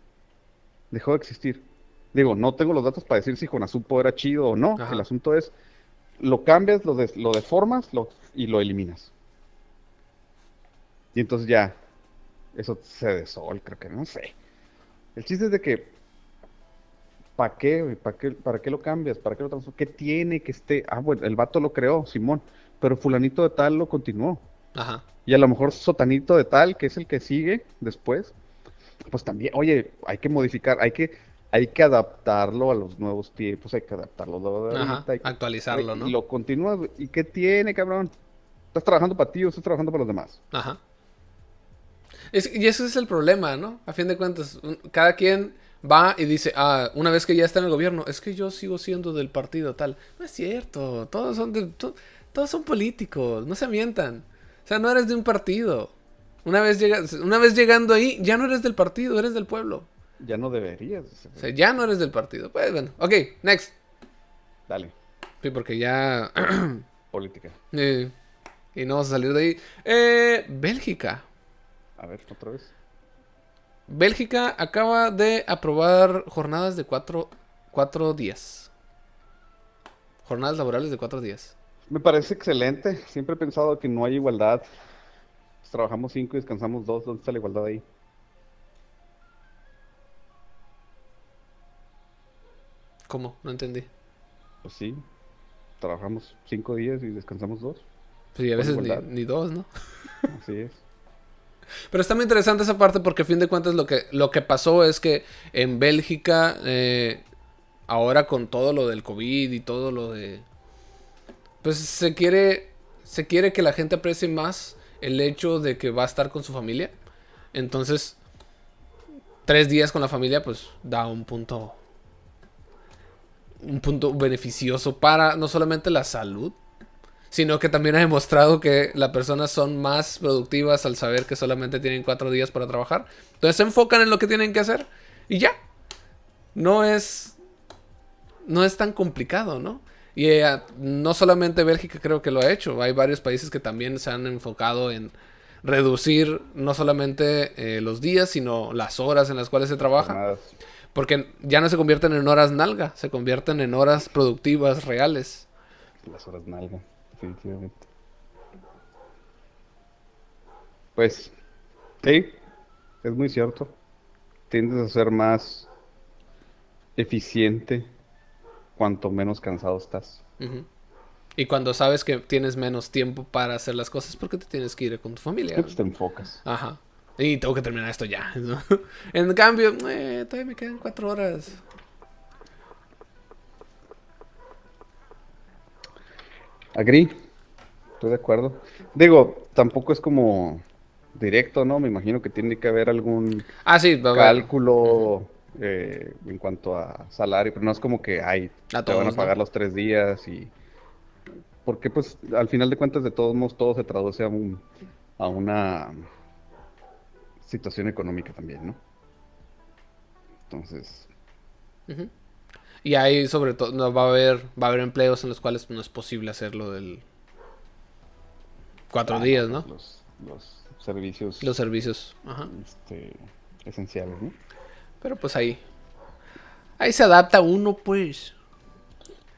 Dejó de existir. Digo, no tengo los datos para decir si con Azupo era chido o no. Ajá. El asunto es, lo cambias, lo, des- lo deformas lo- y lo eliminas. Y entonces ya, eso se desol, creo que, no sé. El chiste es de que, ¿para qué? ¿Para qué, para qué lo cambias? ¿Para qué lo transformas? ¿Qué tiene que esté? Ah, bueno, el vato lo creó, Simón, pero fulanito de tal lo continuó. Ajá. Y a lo mejor sotanito de tal, que es el que sigue después, pues también, oye, hay que modificar, hay que, hay que adaptarlo a los nuevos tiempos, hay que adaptarlo a lo de Ajá. ahorita, hay que- Actualizarlo, ¿no? Y lo continúas. ¿y qué tiene, cabrón? ¿Estás trabajando para ti o estás trabajando para los demás? Ajá. Es- y ese es el problema, ¿no? A fin de cuentas, cada quien va y dice, ah, una vez que ya está en el gobierno, es que yo sigo siendo del partido tal. No es cierto, todos son, de- to- todos son políticos, no se mientan. O sea, no eres de un partido. Una vez, llegas, una vez llegando ahí, ya no eres del partido, eres del pueblo. Ya no deberías. O sea, ya no eres del partido. Pues bueno, ok, next. Dale, Sí, porque ya... política. eh, y no vamos a salir de ahí. Eh, Bélgica. A ver, otra vez. Bélgica acaba de aprobar jornadas de cuatro, cuatro días. Jornadas laborales de cuatro días. Me parece excelente. Siempre he pensado que no hay igualdad. Pues trabajamos cinco y descansamos dos. ¿Dónde está la igualdad ahí? ¿Cómo? No entendí. Pues sí. Trabajamos cinco días y descansamos dos. Pues y a veces ni dos, ¿no? Así es. Pero está muy interesante esa parte porque a fin de cuentas lo que, lo que pasó es que en Bélgica, eh, ahora con todo lo del COVID y todo lo de... Pues se quiere, se quiere que la gente aprecie más el hecho de que va a estar con su familia. Entonces, tres días con la familia pues da un punto... un punto beneficioso para no solamente la salud, sino que también ha demostrado que las personas son más productivas al saber que solamente tienen cuatro días para trabajar. Entonces se enfocan en lo que tienen que hacer y ya. No es, no es tan complicado, ¿no? Y eh, no solamente Bélgica creo que lo ha hecho, hay varios países que también se han enfocado en reducir no solamente eh, los días, sino las horas en las cuales se trabaja. Porque ya no se convierten en horas nalga, se convierten en horas productivas reales. Las horas nalga definitivamente. Pues, sí, es muy cierto. Tiendes a ser más eficiente cuanto menos cansado estás. Y cuando sabes que tienes menos tiempo para hacer las cosas, porque te tienes que ir con tu familia. Pues te enfocas. Ajá. Y tengo que terminar esto ya. en cambio, eh, todavía me quedan cuatro horas. Agree. Estoy de acuerdo. Digo, tampoco es como directo, ¿no? Me imagino que tiene que haber algún ah, sí, cálculo eh, en cuanto a salario, pero no es como que hay, te van a pagar los tres días y... Porque pues al final de cuentas de todos modos todo se traduce a, un, a una situación económica también, ¿no? Entonces... Y ahí sobre todo no, va a haber va a haber empleos en los cuales no es posible hacerlo del Cuatro días, ¿no? Los, servicios. Los servicios, este, esenciales, ¿no? Pero pues ahí. Ahí se adapta uno, pues.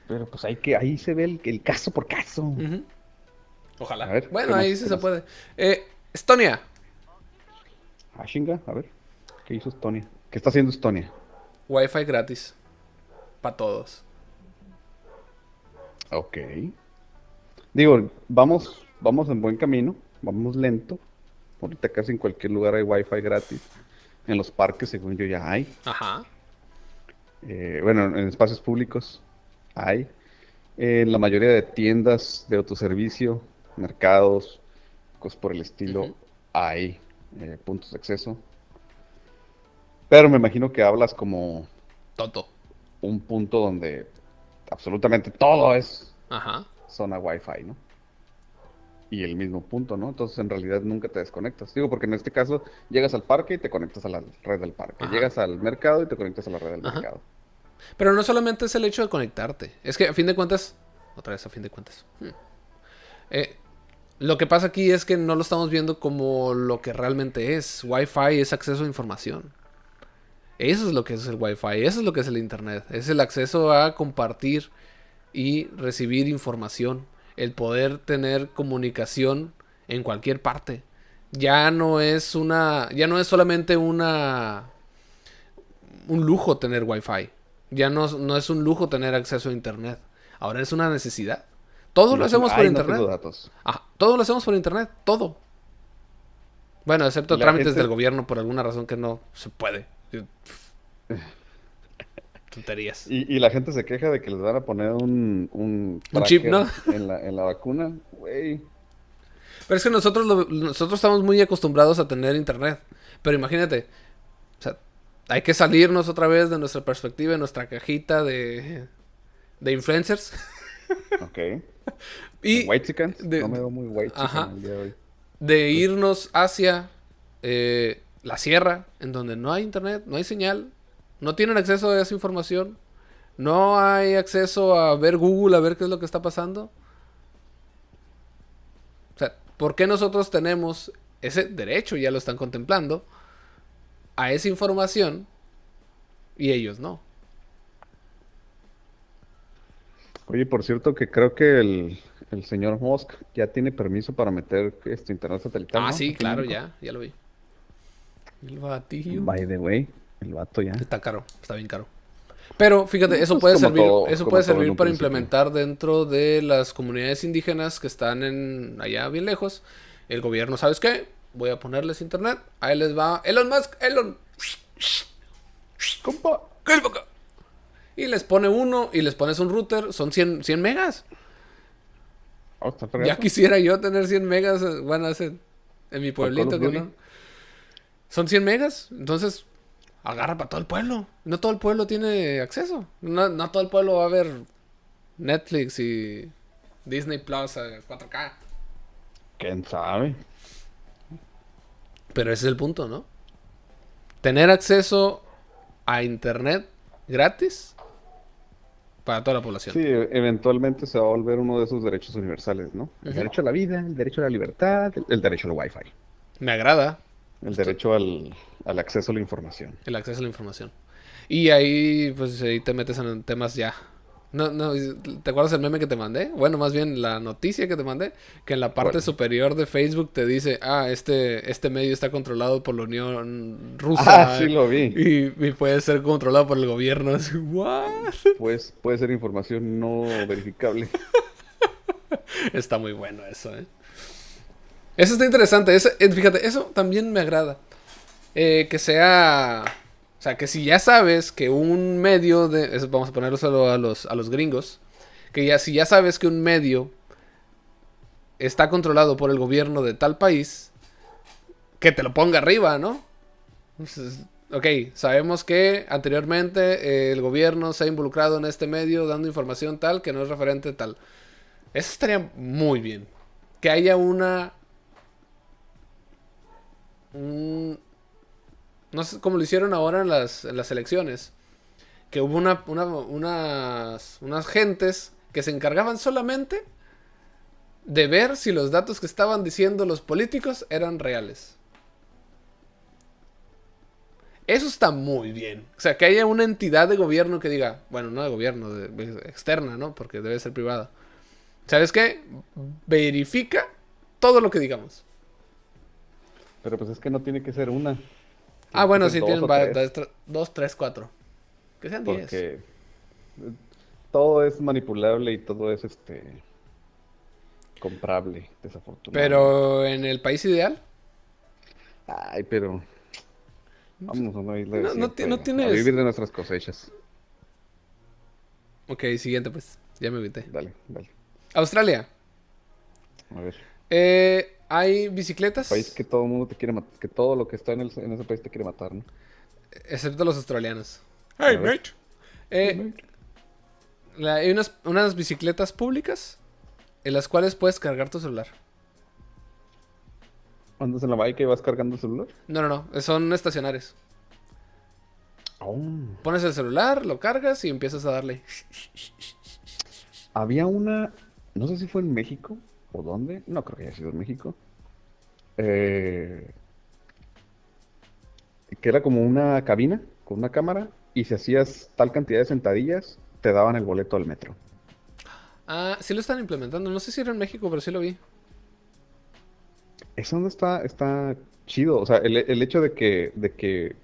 Pero pues ahí, que, ahí se ve el, caso por caso. Ojalá. bueno, ahí sí se puede. Eh, Estonia. Ah, chinga, a ver. ¿Qué hizo Estonia? ¿Qué está haciendo Estonia? Wi-Fi gratis. Para todos. Ok. Digo, vamos vamos en buen camino, vamos lento. Ahorita casi en cualquier lugar hay wifi gratis. En los parques, según yo, ya hay. Ajá. Eh, bueno, en espacios públicos hay. En la mayoría de tiendas de autoservicio, mercados, cosas por el estilo, hay eh, puntos de acceso. Pero me imagino que hablas como... Toto. Un punto donde absolutamente todo es Ajá. zona wifi, ¿no? y el mismo punto, ¿no? Entonces en realidad nunca te desconectas. Digo, porque en este caso llegas al parque y te conectas a la red del parque. Llegas al mercado y te conectas a la red del mercado. Pero no solamente es el hecho de conectarte. Es que a fin de cuentas, otra vez a fin de cuentas. Hmm, eh, lo que pasa aquí es que no lo estamos viendo como lo que realmente es. Wi-Fi es acceso a información. Eso es lo que es el Wi-Fi, eso es lo que es el Internet. Es el acceso a compartir y recibir información el poder tener comunicación en cualquier parte. Ya no es una, ya no es solamente una, un lujo tener wifi. Ya no, no es un lujo tener acceso a internet. Ahora es una necesidad. Todo lo hacemos por internet. todo lo hacemos por internet, todo. Bueno, excepto trámites del gobierno por alguna razón que no se puede. Tonterías. Y, la gente se queja de que les van a poner un, un, chip, ¿no? En la, en la vacuna, güey. Pero es que nosotros, nosotros estamos muy acostumbrados a tener internet. Pero imagínate, o sea, hay que salirnos otra vez de nuestra perspectiva, de nuestra cajita de, de influencers. Ok. y white chicken. no me veo muy white ajá, el día de hoy. De irnos hacia eh, la sierra, en donde no hay internet, no hay señal, no tienen acceso a esa información. No hay acceso a ver Google, a ver qué es lo que está pasando. O sea, ¿por qué nosotros tenemos ese derecho, ya lo están contemplando, a esa información y ellos no? Oye, por cierto que creo que el, señor Musk ya tiene permiso para meter este internet satelital. Ah, sí, claro, ya, ya lo vi. El batillo. By the way. El vato ya. Está caro, está bien caro. Pero fíjate, eso puede servir, eso puede servir para implementar dentro de las comunidades indígenas que están en allá bien lejos. El gobierno, ¿sabes qué? Voy a ponerles internet. Ahí les va Elon Musk, Elon. Compa, Y les pone uno y les pones un router, son 100, 100 megas. Oh, ya quisiera yo tener 100 megas, bueno, en mi pueblito que no. Son 100 megas, entonces agarra para todo el pueblo. No todo el pueblo tiene acceso. No, no todo el pueblo va a ver Netflix y Disney Plus a 4K. ¿Quién sabe? Pero ese es el punto, ¿no? Tener acceso a internet gratis para toda la población. Sí, eventualmente se va a volver uno de esos derechos universales, ¿no? El derecho a la vida, el derecho a la libertad, el derecho al wifi, Me agrada el derecho al, al acceso a la información. el acceso a la información. Y ahí, pues ahí te metes en temas ya. No, no, ¿te acuerdas el meme que te mandé? Bueno, más bien la noticia que te mandé, que en la parte superior de Facebook te dice, ah, este, este medio está controlado por la Unión Rusa. Ah, sí lo vi. Y, y puede ser controlado por el gobierno. Así, ¿what? Pues puede ser información no verificable. Está muy bueno eso, ¿eh? Eso está interesante. Eso, eh, fíjate, eso también me agrada. Eh, que sea. O sea, que si ya sabes que un medio de. vamos a ponerlo solo a los, a los gringos. Que ya, si ya sabes que un medio está controlado por el gobierno de tal país, que te lo ponga arriba, ¿no? Ok, sabemos que anteriormente el gobierno se ha involucrado en este medio dando información tal que no es referente tal. Eso estaría muy bien. Que haya una. No sé cómo lo hicieron ahora en las, las elecciones. Que hubo una, una- unas, unas gentes que se encargaban solamente de ver si los datos que estaban diciendo los políticos eran reales. Eso está muy bien. O sea, que haya una entidad de gobierno que diga, bueno, no de gobierno, externa, ¿no? Porque debe ser privada. ¿Sabes qué? Verifica todo lo que digamos. Pero pues es que no tiene que ser una. Ah, bueno, sí, tienen dos va- tres, dos, tre- dos, tres, cuatro. Que sean diez. Porque todo es manipulable y todo es este comprable, desafortunadamente. Pero en el país ideal, Ay, pero. Vamos a una isla No- no ti- no tienes- A vivir de nuestras cosechas. ok, siguiente pues, ya me evité. Dale, dale. Australia, A ver. eh, hay bicicletas, País que todo el mundo te quiere matar. Que todo lo que está en, el- en ese país te quiere matar, ¿no? excepto los australianos. Hey, mate. Eh, la- hay unas, unas bicicletas públicas en las cuales puedes cargar tu celular. Andas en la bike y vas cargando el celular. No, no, no, son estacionarios. Oh. Pones el celular, lo cargas y empiezas a darle. Había una, no sé si fue en México o dónde, no creo que haya sido en México, eh, que era como una cabina con una cámara y si hacías tal cantidad de sentadillas, te daban el boleto al metro. Ah, sí lo están implementando. No sé si era en México, pero sí lo vi. Eso no está, está chido, o sea, el, el hecho de que, de que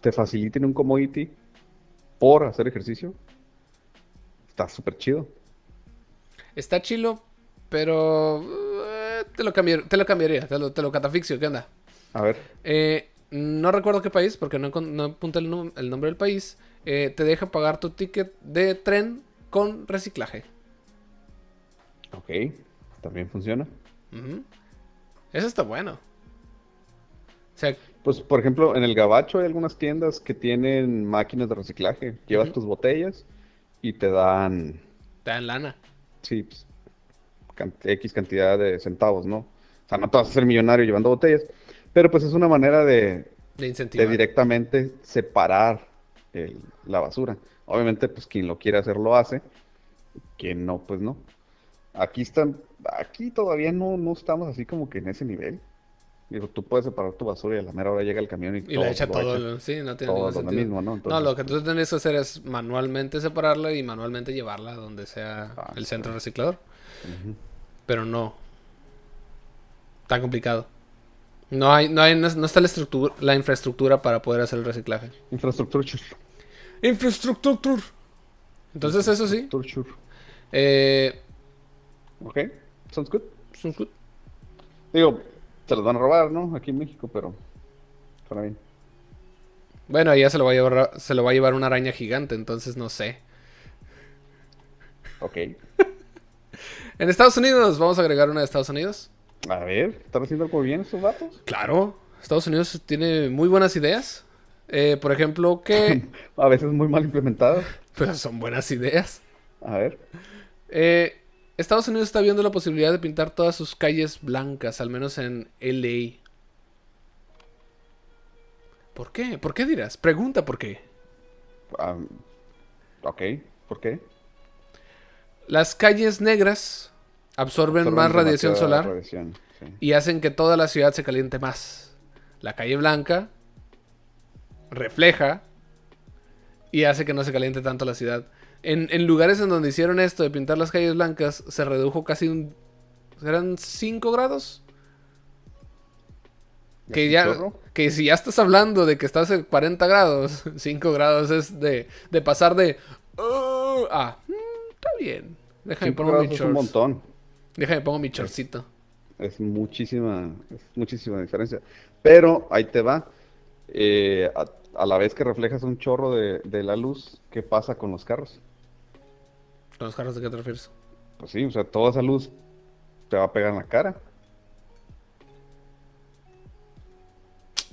te faciliten un commodity por hacer ejercicio, está súper chido. Está chilo, pero te, lo cambiar- te lo cambiaría, te lo, te lo catafixio, ¿qué onda? A ver, Eh, no recuerdo qué país, porque no, no apunté el, nombre del país. eh, te deja pagar tu ticket de tren con reciclaje. ok, también funciona. Ujú. Eso está bueno. O sea, Pues, por ejemplo, en el Gabacho hay algunas tiendas que tienen máquinas de reciclaje. Llevas tus botellas y te dan, te dan lana. sí, pues, X cantidad de centavos, ¿no? O sea, no te vas a hacer millonario llevando botellas, pero pues es una manera de, De de directamente separar el- la basura. Obviamente, pues quien lo quiere hacer lo hace, quien no, pues no. Aquí están, aquí todavía no, no estamos así como que en ese nivel. Digo, tú puedes separar tu basura y a la mera hora llega el camión y, Y todo le echa todo. echa. lo- Sí, no tiene todo ningún donde sentido. mismo, ¿no? Lo que tú tienes que hacer es manualmente separarla y manualmente llevarla donde sea Ah, el centro sí. Pero no. Tan complicado. No hay, no hay, no, no está la estructura, la infraestructura para poder hacer el reciclaje. Infraestructura. Infraestructura. Entonces eso sí. Eh, Ok, sounds good. son good. Digo, se los van a robar, ¿no? Aquí en México, pero suena bien. bueno, ya se lo va a llevar, se lo va a llevar una araña gigante, entonces no sé. Ok. En Estados Unidos, vamos a agregar una de Estados Unidos. A ver, ¿están haciendo algo bien estos datos? Claro, Estados Unidos tiene muy buenas ideas. Eh, por ejemplo, que... A veces muy mal implementadas. Pero son buenas ideas. A ver. Eh, Estados Unidos está viendo la posibilidad de pintar todas sus calles blancas, al menos en LA. ¿Por qué? ¿Por qué dirás? Pregunta por qué. Ah, ok, ¿por qué? Las calles negras absorben, Absorben más radiación solar radiación, sí. y hacen que toda la ciudad se caliente más. La calle blanca refleja y hace que no se caliente tanto la ciudad. En, en lugares en donde hicieron esto de pintar las calles blancas, se redujo casi un... ¿Eran 5 grados? Que ¿Es un ya... Que si ya estás hablando de que estás en 40 grados, 5 grados es de, de pasar de... "Oh", a... "Mm, está bien. Déjame pongo mi es un shorts. montón. Déjame pongo mi chorcito. Es muchísima, es muchísima diferencia. Pero ahí te va. Eh, a, a la vez que reflejas un chorro de, de la luz, ¿qué pasa con los carros? ¿Con los carros de qué te refieres? Pues sí, o sea, toda esa luz te va a pegar en la cara.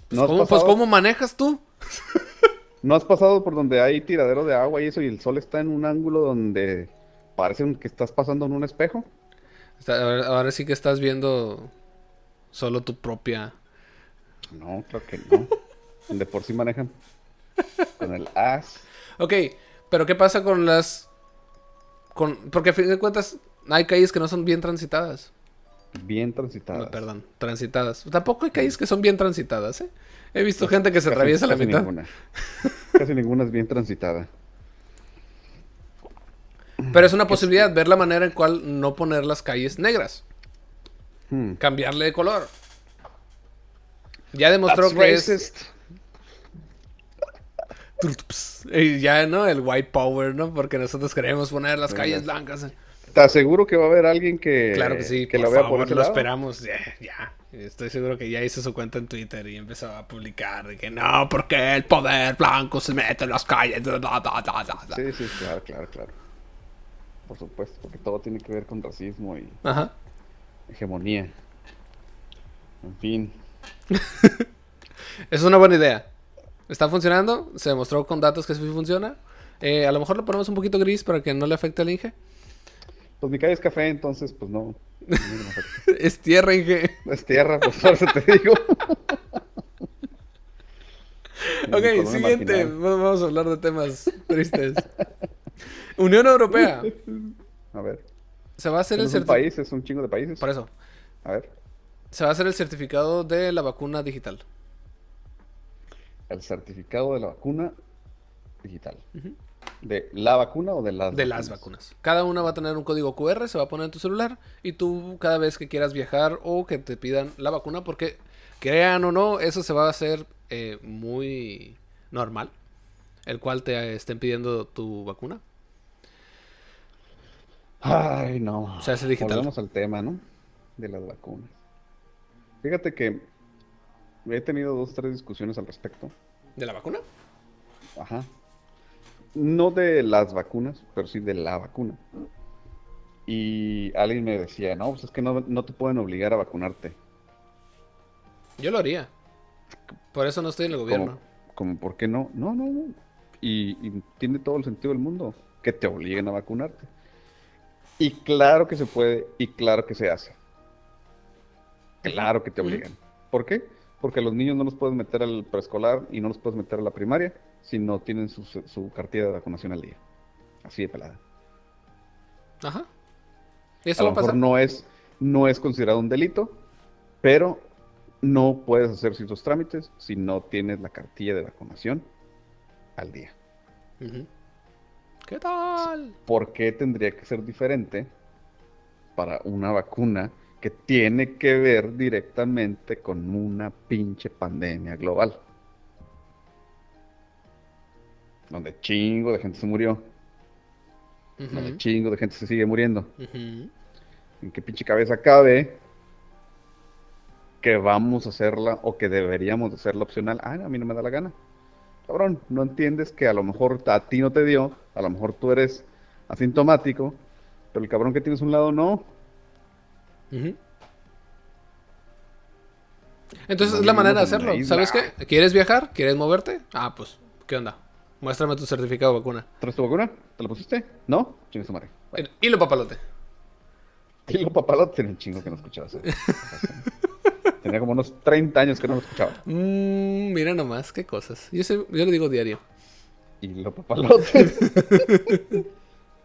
Pues, ¿No has ¿cómo, pues, ¿cómo manejas tú? ¿No has pasado por donde hay tiradero de agua y eso y el sol está en un ángulo donde parece que estás pasando en un espejo? Ahora, ahora sí que estás viendo solo tu propia... No, creo que no. De por sí manejan con el as. Ok, pero ¿qué pasa con las... Con... Porque a fin de cuentas hay calles que no son bien transitadas. Bien No, transitadas. perdón, transitadas. Tampoco hay calles que son bien transitadas, ¿eh? He visto gente que se Casi- atraviesa la casi mitad. Ninguna. Casi ninguna es bien transitada. Pero es una posibilidad ver la manera en cual no poner las calles negras. Hmm. Cambiarle de color. Ya demostró That's que es... racist. Turtups. Y ya, ¿no? El white power, ¿no? Porque nosotros queremos poner las calles blancas. Te aseguro que va a haber alguien que, Claro que sí, que por la vea favor, por lo lado. esperamos. Ya, ya. Estoy seguro que ya hizo su cuenta en Twitter y empezó a publicar de que no, porque el poder blanco se mete en las calles. da, da, da, da, da, da". Sí, sí, claro, claro, claro. Por supuesto, porque todo tiene que ver con racismo y Ajá. hegemonía. En fin. Es una buena idea. Está funcionando. Se demostró con datos que sí funciona. Eh, a lo mejor lo ponemos un poquito gris para que no le afecte al Inge. Pues mi calle es café, entonces pues no. Es tierra, Inge. es tierra, pues por eso te digo. Ok, siguiente. Vamos a hablar de temas tristes. Unión Europea. A ver. Se va a hacer el es un certi- país, es un chingo de países. Por eso. A ver. Se va a hacer el certificado de la vacuna digital. El certificado de la vacuna digital. ¿De la vacuna o de las De las vacunas. Cada una va a tener un código QR, se va a poner en tu celular y tú cada vez que quieras viajar o que te pidan la vacuna, porque crean o no, eso se va a hacer eh, muy normal, el cual te estén pidiendo tu vacuna. Ay, no. Se hace digital. Volvemos al tema, ¿no? De las vacunas. Fíjate que he tenido dos, tres discusiones al respecto. ¿De la vacuna? Ajá. No de las vacunas, pero sí de la vacuna. Y alguien me decía, no, pues es que no, no te pueden obligar a vacunarte. Yo lo haría. Por eso no estoy en el gobierno. Como, ¿por qué no? No, no, no. Y, y tiene todo el sentido del mundo que te obliguen a vacunarte. Y claro que se puede y claro que se hace. Claro que te obligan. ¿Por qué? Porque a los niños no los puedes meter al preescolar y no los puedes meter a la primaria si no tienen su, su cartilla de vacunación al día. Así de pelada. Ajá. A ¿Y eso lo a mejor pasar? no es, no es considerado un delito, pero no puedes hacer ciertos trámites si no tienes la cartilla de vacunación al día. ¿Qué tal? ¿Por qué tendría que ser diferente para una vacuna que tiene que ver directamente con una pinche pandemia global? Donde chingo de gente se murió, donde chingo de gente se sigue muriendo. ¿En qué pinche cabeza cabe que vamos a hacerla o que deberíamos de hacerla opcional? Ah, a mí no me da la gana. Cabrón, no entiendes que a lo mejor a ti no te dio, a lo mejor tú eres asintomático, pero el cabrón que tienes a un lado no. Ujú. Entonces No es la manera de hacerlo. ¿Sabes qué? ¿Quieres viajar? ¿Quieres moverte? Ah, pues, ¿qué onda? Muéstrame tu certificado de vacuna. ¿Traes tu vacuna? ¿Te la pusiste? ¿No? Chingue su madre. Bueno, Y lo papalote. Tilo Papalote tenía un chingo que no escuchaba. Tenía como unos 30 años que no lo escuchaba. Mmm, mira nomás, qué cosas. Yo, sé- yo le digo diario. Y lo papalote.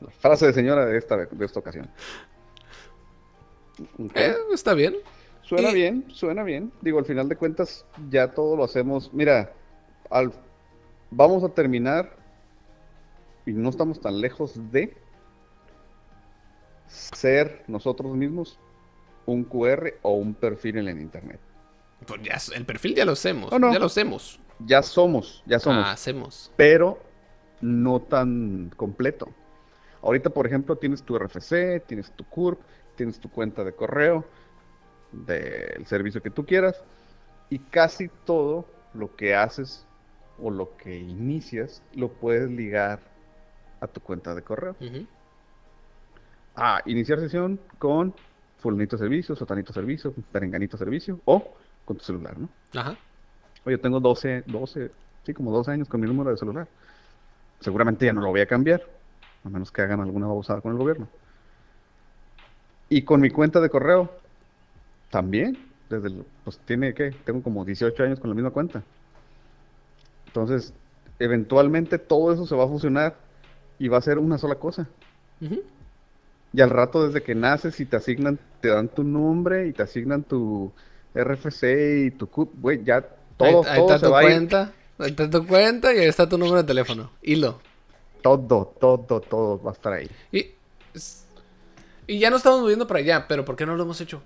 La frase de señora de esta, de esta ocasión. Eh, está bien. Suena y- bien, suena bien. Digo, al final de cuentas, ya todo lo hacemos. Mira, al, vamos a terminar y no estamos tan lejos de ser nosotros mismos un QR o un perfil en el internet. Pues ya, el perfil ya lo hacemos. No, no. Ya lo hacemos. Ya somos, ya somos. Ah, hacemos. pero no tan completo. Ahorita, por ejemplo, tienes tu RFC, tienes tu CURP, tienes tu cuenta de correo del servicio que tú quieras y casi todo lo que haces o lo que inicias lo puedes ligar a tu cuenta de correo. Ah, iniciar sesión con fulanito servicio, sotanito servicio, perenganito servicio o con tu celular, ¿no? Ajá. Oye, yo tengo 12, 12, sí, como 12 años con mi número de celular. Seguramente ya no lo voy a cambiar, a menos que hagan alguna babosada con el gobierno. Y con mi cuenta de correo, también, desde el- pues tiene que, tengo como 18 años con la misma cuenta. Entonces, eventualmente todo eso se va a fusionar y va a ser una sola cosa. Ujú. Y al rato, desde que naces y te asignan, te dan tu nombre y te asignan tu RFC y tu CUT, güey, ya todo, ahí, ahí todo está se tu va ir. cuenta. Ahí está tu cuenta y ahí está tu número de teléfono. Hilo. Todo, todo, todo va a estar ahí. Y, y ya no estamos moviendo para allá, pero ¿por qué no lo hemos hecho?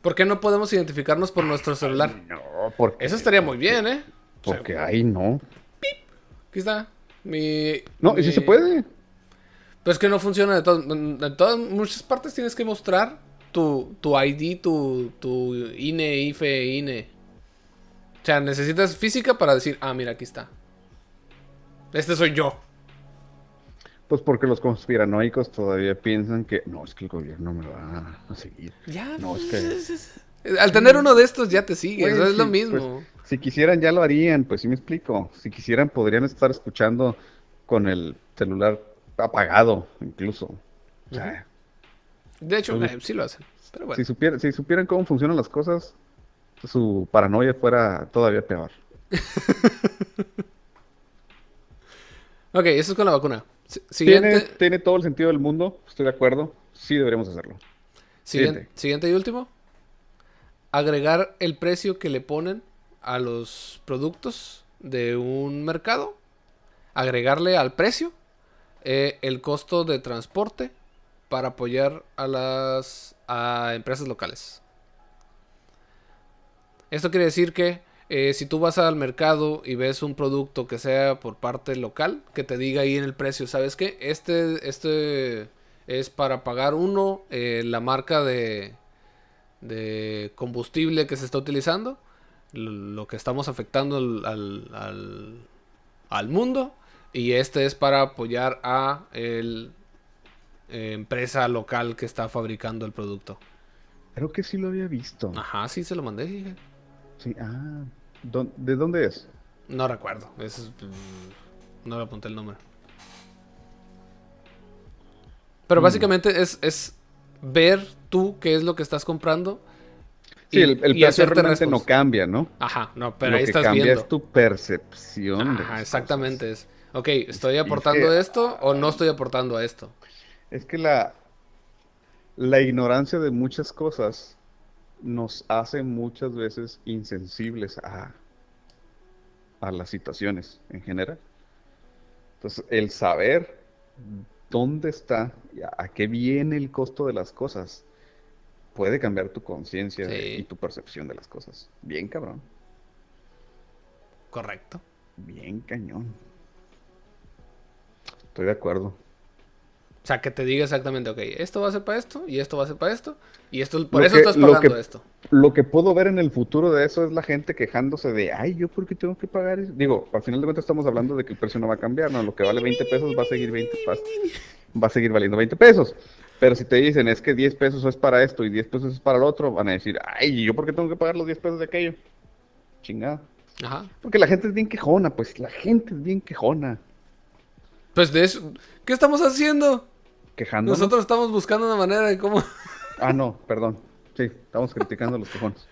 ¿Por qué no podemos identificarnos por nuestro celular? No, porque, Eso estaría muy bien, ¿eh? O sea, porque ahí no. Aquí está. Mi, No, y mi- sí se puede. Pero es que no funciona de todas. En todas muchas partes tienes que mostrar tu, tu ID, tu, tu INE, IFE, INE. O sea, necesitas física para decir, ah, mira, aquí está. Este soy yo. Pues porque los conspiranoicos todavía piensan que no, es que el gobierno me va a seguir. Ya, No, es que... Al tener uno de estos ya te sigues, Güey, es lo sí, mismo. pues, si quisieran ya lo harían, pues sí me explico. Si quisieran podrían estar escuchando con el celular apagado, incluso. O sea, De hecho, eh, sí lo hacen. Pero bueno. si, supieran, si supieran cómo funcionan las cosas, su paranoia fuera todavía peor. Ok, eso es con la vacuna. Si- Siguiente, Tiene, tiene todo el sentido del mundo, estoy de acuerdo. Sí deberíamos hacerlo. siguiente, siguiente. siguiente y último. Agregar el precio que le ponen a los productos de un mercado. Agregarle al precio eh, el costo de transporte para apoyar a las a empresas locales. Esto quiere decir que eh, si tú vas al mercado y ves un producto que sea por parte local, que te diga ahí en el precio, ¿sabes qué? Este, este es para pagar uno, eh, la marca de, de combustible que se está utilizando, lo, que estamos afectando al- al mundo, y este es para apoyar a el eh, empresa local que está fabricando el producto. Creo que sí lo había visto. Ajá, sí se lo mandé. dije. Sí, ah. ¿dó- ¿De dónde es? No recuerdo. es, mm, no le apunté el nombre. Pero Mm. básicamente es, es ver tú qué es lo que estás comprando. Sí, el, el precio realmente no cambia, ¿no? Ajá, no, pero Lo ahí que estás cambia viendo. es tu percepción. Ajá, exactamente. cosas. Es, ok, ¿estoy aportando que- esto o no estoy aportando a esto? Es que la, la ignorancia de muchas cosas nos hace muchas veces insensibles a, a las situaciones en general. Entonces, el saber dónde está y a, a qué viene el costo de las cosas puede cambiar tu conciencia Sí. y tu percepción de las cosas. Bien cabrón, Correcto. bien cañón. Estoy de acuerdo. O sea, que te diga exactamente, ok, esto va a ser para esto y esto va a ser para esto y esto por Lo eso que- estás lo pagando que- esto. Lo que puedo ver en el futuro de eso es la gente quejándose de, ay, ¿yo por qué tengo que pagar eso? Digo, al final de cuentas estamos hablando de que el precio no va a cambiar, ¿no? Lo que vale 20 pesos va a seguir 20 pas- va a seguir valiendo 20 pesos. Pero si te dicen, es que 10 pesos es para esto y 10 pesos es para el otro, van a decir, ay, ¿yo por qué tengo que pagar los 10 pesos de aquello? chingada. Ajá. Porque la gente es bien quejona, pues la gente es bien quejona. Pues de eso, ¿qué estamos haciendo? Quejándonos. Nosotros estamos buscando una manera de cómo... Ah, no, perdón. Sí, estamos criticando a los quejones.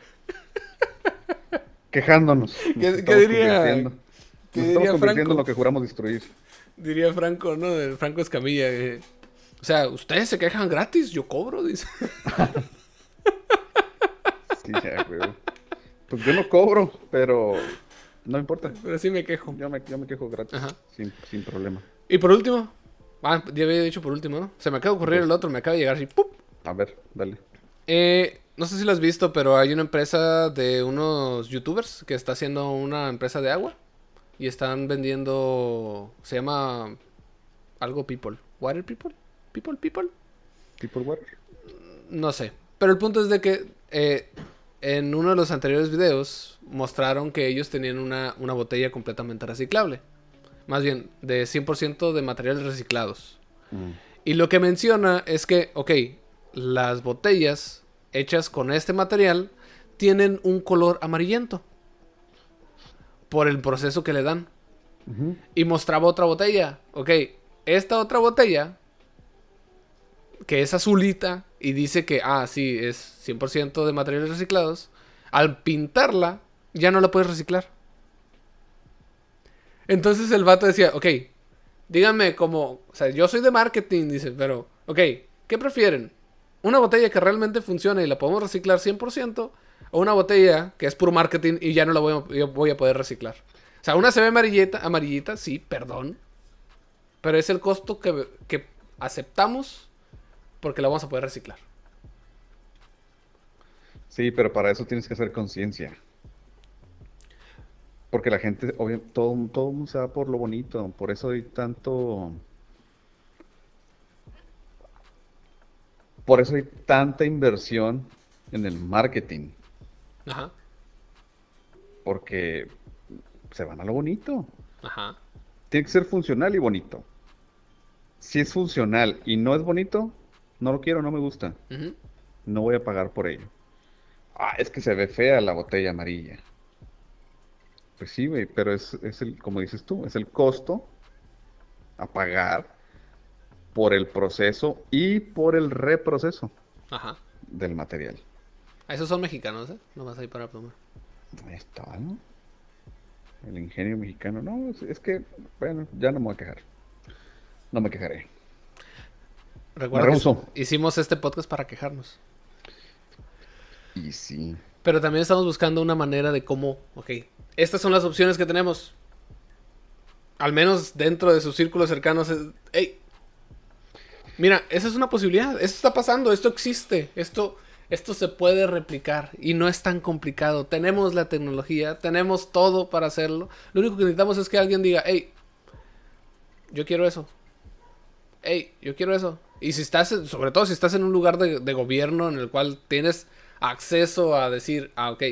Quejándonos. Nos ¿Qué- qué diría- qué Nos diría estamos Franco? lo que juramos destruir. Diría Franco, ¿no? De Franco Escamilla. eh, O sea, ustedes se quejan gratis, yo cobro, dice. Sí, ya, güey. Pues yo no cobro, pero no importa. Pero sí me quejo. Yo me, yo me quejo gratis, sin, sin problema. Y por último, ah, ya había dicho por último, ¿no? Se me acaba de ocurrir el otro, me acaba de llegar así, ¡pup! A ver, dale. Eh, no sé si lo has visto, pero hay una empresa de unos youtubers que está haciendo una empresa de agua y están vendiendo, se llama algo People, Water People, People People, People Water. no sé. Pero el punto es de que eh, en uno de los anteriores videos mostraron que ellos tenían una, una botella completamente reciclable. Más bien, de 100% de materiales reciclados. Mm. Y lo que menciona es que, ok, las botellas hechas con este material tienen un color amarillento. Por el proceso que le dan. Y mostraba otra botella. Ok, esta otra botella, que es azulita, y dice que, ah, sí, es 100% de materiales reciclados. Al pintarla, ya no la puedes reciclar. Entonces el vato decía, ok, díganme como, o sea, yo soy de marketing, dice, pero, ok, ¿qué prefieren? ¿Una botella que realmente funcione y la podemos reciclar 100%? ¿O una botella que es puro marketing y ya no la voy a, yo voy a poder reciclar? O sea, una se ve amarillita, amarillita, sí, perdón. Pero es el costo que, que aceptamos porque la vamos a poder reciclar. Sí, pero para eso tienes que hacer conciencia. Porque la gente, obvio, todo, todo mundo se va por lo bonito. Por eso hay tanto. Por eso hay tanta inversión en el marketing. Ajá, Porque se van a lo bonito. ajá. Tiene que ser funcional y bonito. Si es funcional y no es bonito, no lo quiero, no me gusta. No voy a pagar por ello. Ah, es que se ve fea la botella amarilla. Pues sí, güey, pero es, es el, como dices tú, es el costo a pagar por el proceso y por el reproceso Ajá. del material. Esos son mexicanos, ¿eh? No vas a ir para pluma. Ahí está, ¿no? El ingenio mexicano. No, es, es que, bueno, ya no me voy a quejar. No me quejaré. Recuerda Me que hicimos este podcast para quejarnos. Y sí. Pero también estamos buscando una manera de cómo, ok, estas son las opciones que tenemos. Al menos dentro de sus círculos cercanos. Hey, mira, esa es una posibilidad. Esto está pasando, esto existe, esto, esto se puede replicar y no es tan complicado. Tenemos la tecnología, tenemos todo para hacerlo. Lo único que necesitamos es que alguien diga, hey, yo quiero eso. Hey, yo quiero eso. Y si estás, sobre todo si estás en un lugar de, de gobierno en el cual tienes acceso a decir, ah, ok,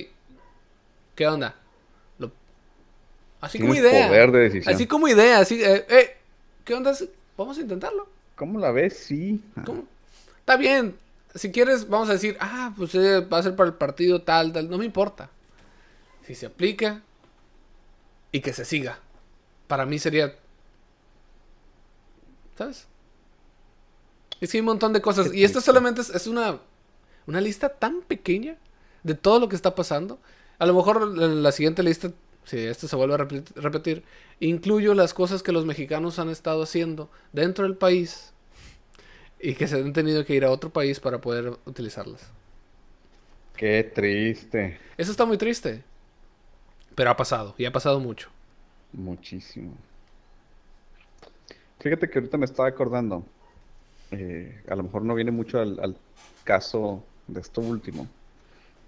¿qué onda? Así como idea. poder de decisión. Así como idea, así, eh, eh, ¿qué onda? Vamos a intentarlo. ¿Cómo la ves? Sí. ¿Cómo? Está bien. Si quieres, vamos a decir, ah, pues eh, va a ser para el partido tal, tal. No me importa. Si se aplica y que se siga. Para mí sería. ¿Sabes? Es que hay un montón de cosas. Y esto solamente es, es una, una lista tan pequeña de todo lo que está pasando. A lo mejor la, la siguiente lista, si esto se vuelve a repet- repetir, incluyo las cosas que los mexicanos han estado haciendo dentro del país y que se han tenido que ir a otro país para poder utilizarlas. Qué triste. Eso está muy triste. Pero ha pasado, y ha pasado mucho. Muchísimo. Fíjate que ahorita me estaba acordando, eh, a lo mejor no viene mucho al, al caso de esto último,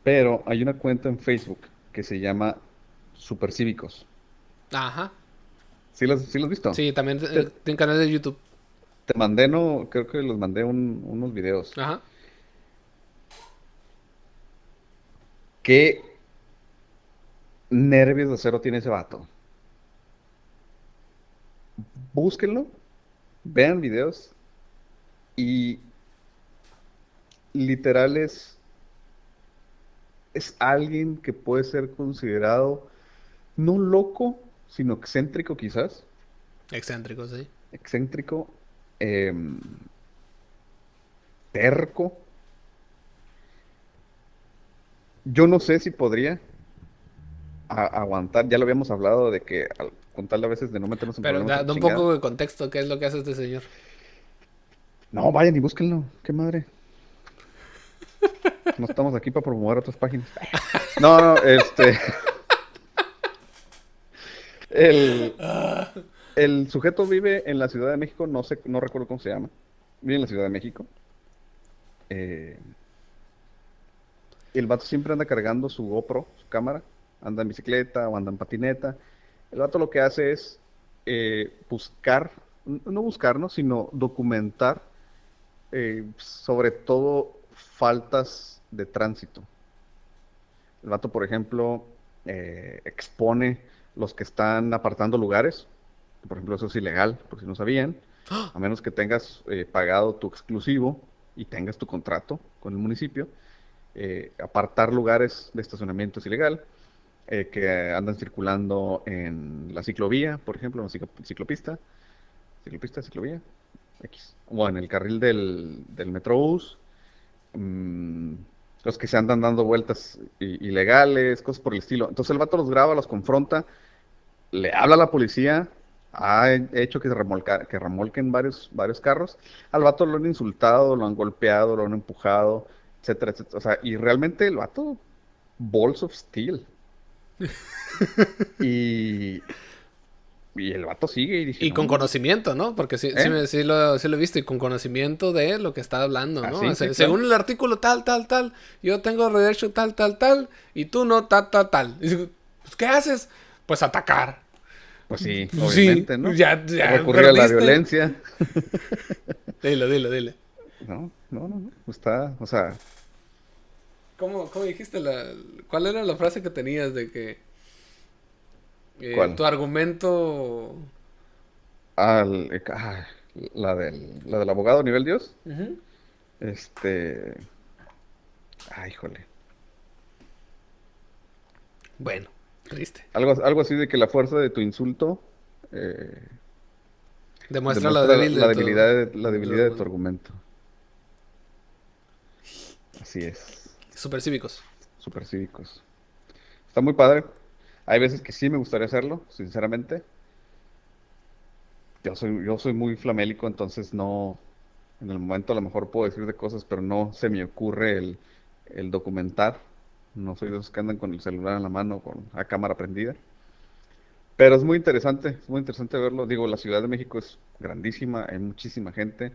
pero hay una cuenta en Facebook que se llama Supercívicos. Ajá. ¿Sí los, sí los has visto? Sí, también eh, tiene canal de YouTube. Te mandé, no, creo que los mandé un- unos videos. Ajá. ¿Qué nervios de acero tiene ese vato? Búsquenlo, vean videos y literal es es alguien que puede ser considerado no loco, sino excéntrico quizás. Excéntrico, sí. Excéntrico. em, terco. Yo no sé si podría aguantar. Ya lo habíamos hablado de que al- con tal a veces de no meternos en Pero da, un poco de contexto, ¿qué es lo que hace este señor? No, vayan y búsquenlo. Qué madre. No estamos aquí para promover otras páginas. No, no, este. El, el sujeto vive en la Ciudad de México, no sé, no recuerdo cómo se llama. Vive en la Ciudad de México. Eh, el vato siempre anda cargando su GoPro, su cámara. Anda en bicicleta o anda en patineta. El vato lo que hace es eh, buscar, no buscar, ¿no? Sino documentar eh, sobre todo faltas de tránsito. El vato, por ejemplo, eh, expone los que están apartando lugares. Por ejemplo, eso es ilegal, por si no sabían. A menos que tengas eh, pagado tu exclusivo y tengas tu contrato con el municipio. eh, apartar lugares de estacionamiento es ilegal. eh, que andan circulando en la ciclovía, por ejemplo, en la ciclo- ciclopista. Ciclopista, ciclovía. X. O en el carril del, del Metrobús. mm, los que se andan dando vueltas ilegales, cosas por el estilo. Entonces el vato los graba, los confronta, le habla a la policía, ha he- hecho que, se remolca- que remolquen varios, varios carros. Al vato lo han insultado, lo han golpeado, lo han empujado, etcétera, etcétera. O sea, y realmente el vato, balls of steel. Y, y el vato sigue y dice, Y con "No, conocimiento, ¿no? Porque sí, sí, ¿Eh? me- sí lo, sí lo he visto y con conocimiento de lo que está hablando, ¿no? O sea. Según el artículo tal, tal, tal, yo tengo derecho tal, tal, tal, y tú no, tal, tal, tal. Y digo, pues, ¿qué haces? Pues atacar. Pues sí, obviamente, ¿no? ya- ya a la violencia. Dile, dile, dile. No, no, no, no. Está, o sea, ¿Cómo, cómo dijiste la... ¿Cuál era la frase que tenías de que... eh, ¿Cuál? Tu argumento... al, ah, la del, la del abogado nivel Dios. Este. Ay, híjole. Bueno, triste. Algo, algo así de que la fuerza de tu insulto eh, Demuestra, demuestra la, débil la de tu- debilidad, de, la debilidad de tu argumento. Así es. Supercívicos. Super cívicos. Está muy padre. Hay veces que sí me gustaría hacerlo, sinceramente. Yo soy, yo soy muy flamélico, entonces no. En el momento a lo mejor puedo decir de cosas, pero no se me ocurre el, el documentar. No soy de esos que andan con el celular en la mano, con la cámara prendida. Pero es muy interesante, es muy interesante verlo. Digo, la Ciudad de México es grandísima, hay muchísima gente.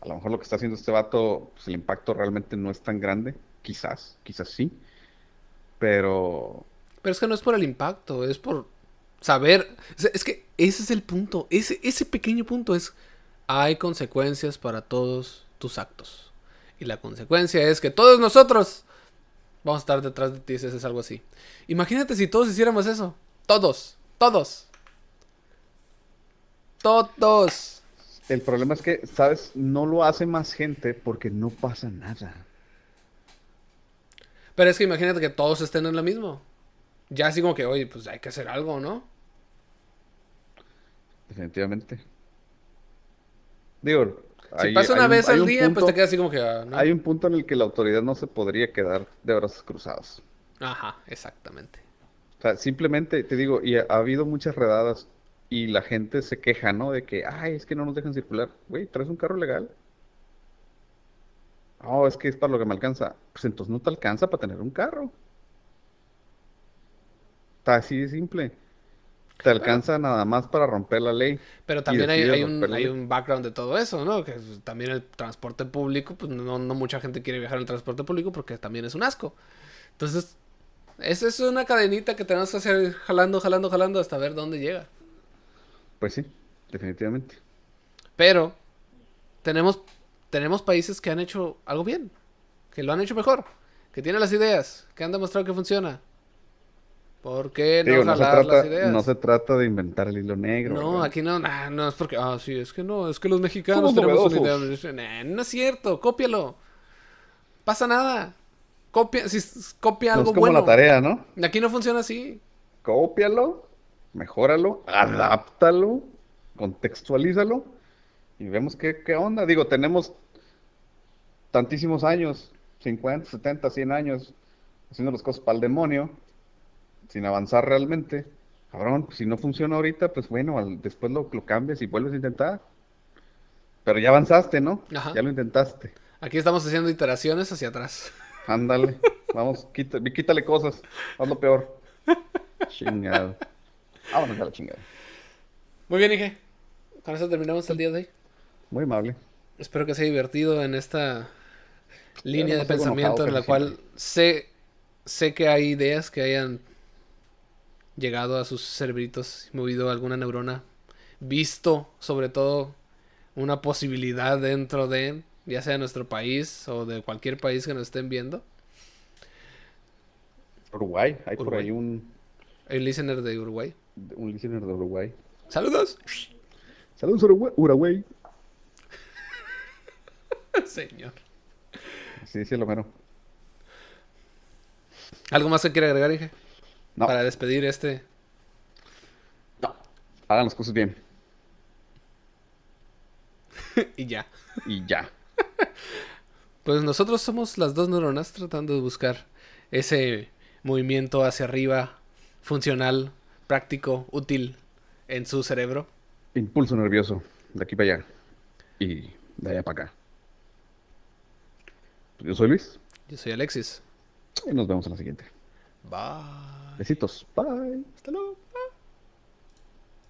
A lo mejor lo que está haciendo este vato, pues el impacto realmente no es tan grande. Quizás, quizás sí. Pero Pero es que no es por el impacto, es por saber. Es que ese es el punto. Ese, ese pequeño punto es. Hay consecuencias para todos tus actos. Y la consecuencia es que todos nosotros vamos a estar detrás de ti si haces algo así. Imagínate si todos hiciéramos eso. Todos. Todos. Todos. el problema es que, ¿sabes? No lo hace más gente porque no pasa nada. Pero es que imagínate que todos estén en lo mismo. Ya así como que, oye, pues hay que hacer algo, ¿no? Definitivamente. Digo, Si hay- pasa una un- vez al día, pues te quedas así como que, ah, ¿no? Hay un punto en el que la autoridad no se podría quedar de brazos cruzados. Ajá, exactamente. O sea, simplemente te digo, y ha, ha habido muchas redadas y la gente se queja, ¿no? De que, ay, es que no nos dejan circular. Güey, ¿traes un carro legal? Oh, es que es para lo que me alcanza. Pues entonces no te alcanza para tener un carro. Está así de simple. Te alcanza nada más para romper la ley. Pero también hay, hay un, hay un background de todo eso, ¿no? Que también el transporte público, pues no, no mucha gente quiere viajar en transporte público porque también es un asco. Entonces, esa es una cadenita que tenemos que hacer jalando, jalando, jalando hasta ver dónde llega. Pues sí, definitivamente. Pero tenemos, tenemos países que han hecho algo bien, que lo han hecho mejor, que tienen las ideas, que han demostrado que funciona. ¿Por qué no Digo, no se trata, ideas? no se trata de inventar el hilo negro, No, ¿verdad? aquí no, nah, no es porque, ah, sí, es que no, es que los mexicanos tenemos una idea. Nah, no es cierto, cópialo. Pasa nada. Copia, si copia No algo es como bueno. la tarea, ¿no? Aquí no funciona así. Cópialo, mejóralo, adáptalo, contextualízalo y vemos qué, qué onda. Digo, tenemos tantísimos años, 50, 70, 100 años, haciendo las cosas para el demonio, sin avanzar realmente. Cabrón, si no funciona ahorita, pues bueno, al- después lo, lo cambias y vuelves a intentar. Pero ya avanzaste, ¿no? Ajá. Ya lo intentaste. Aquí estamos haciendo iteraciones hacia atrás. Ándale, vamos, quita- quítale cosas, haz lo peor. Chingado. Vámonos a la chingada. Muy bien, Ige. Con eso terminamos el día de hoy. Muy amable. Espero que sea divertido en esta línea de no pensamiento enojado, en la cual siempre. sé, sé que hay ideas que hayan llegado a sus cerebritos, movido alguna neurona, visto sobre todo una posibilidad dentro de, ya sea nuestro país o de cualquier país que nos estén viendo. Uruguay, hay por ahí un, El listener de Uruguay. un listener de Uruguay. Saludos. Saludos Uruguay. Uruguay. Señor. Sí, sí, lo mero. ¿Algo más que quiere agregar, Ige? No, Para despedir este. no. Hagan las cosas bien. y ya. Y ya. Pues nosotros somos las dos neuronas tratando de buscar ese movimiento hacia arriba, funcional, práctico, útil en su cerebro. Impulso nervioso. De aquí para allá. Y de allá para acá. Yo soy Luis. Yo soy Alexis. Y nos vemos en la siguiente. Bye. Besitos. Bye. Hasta luego.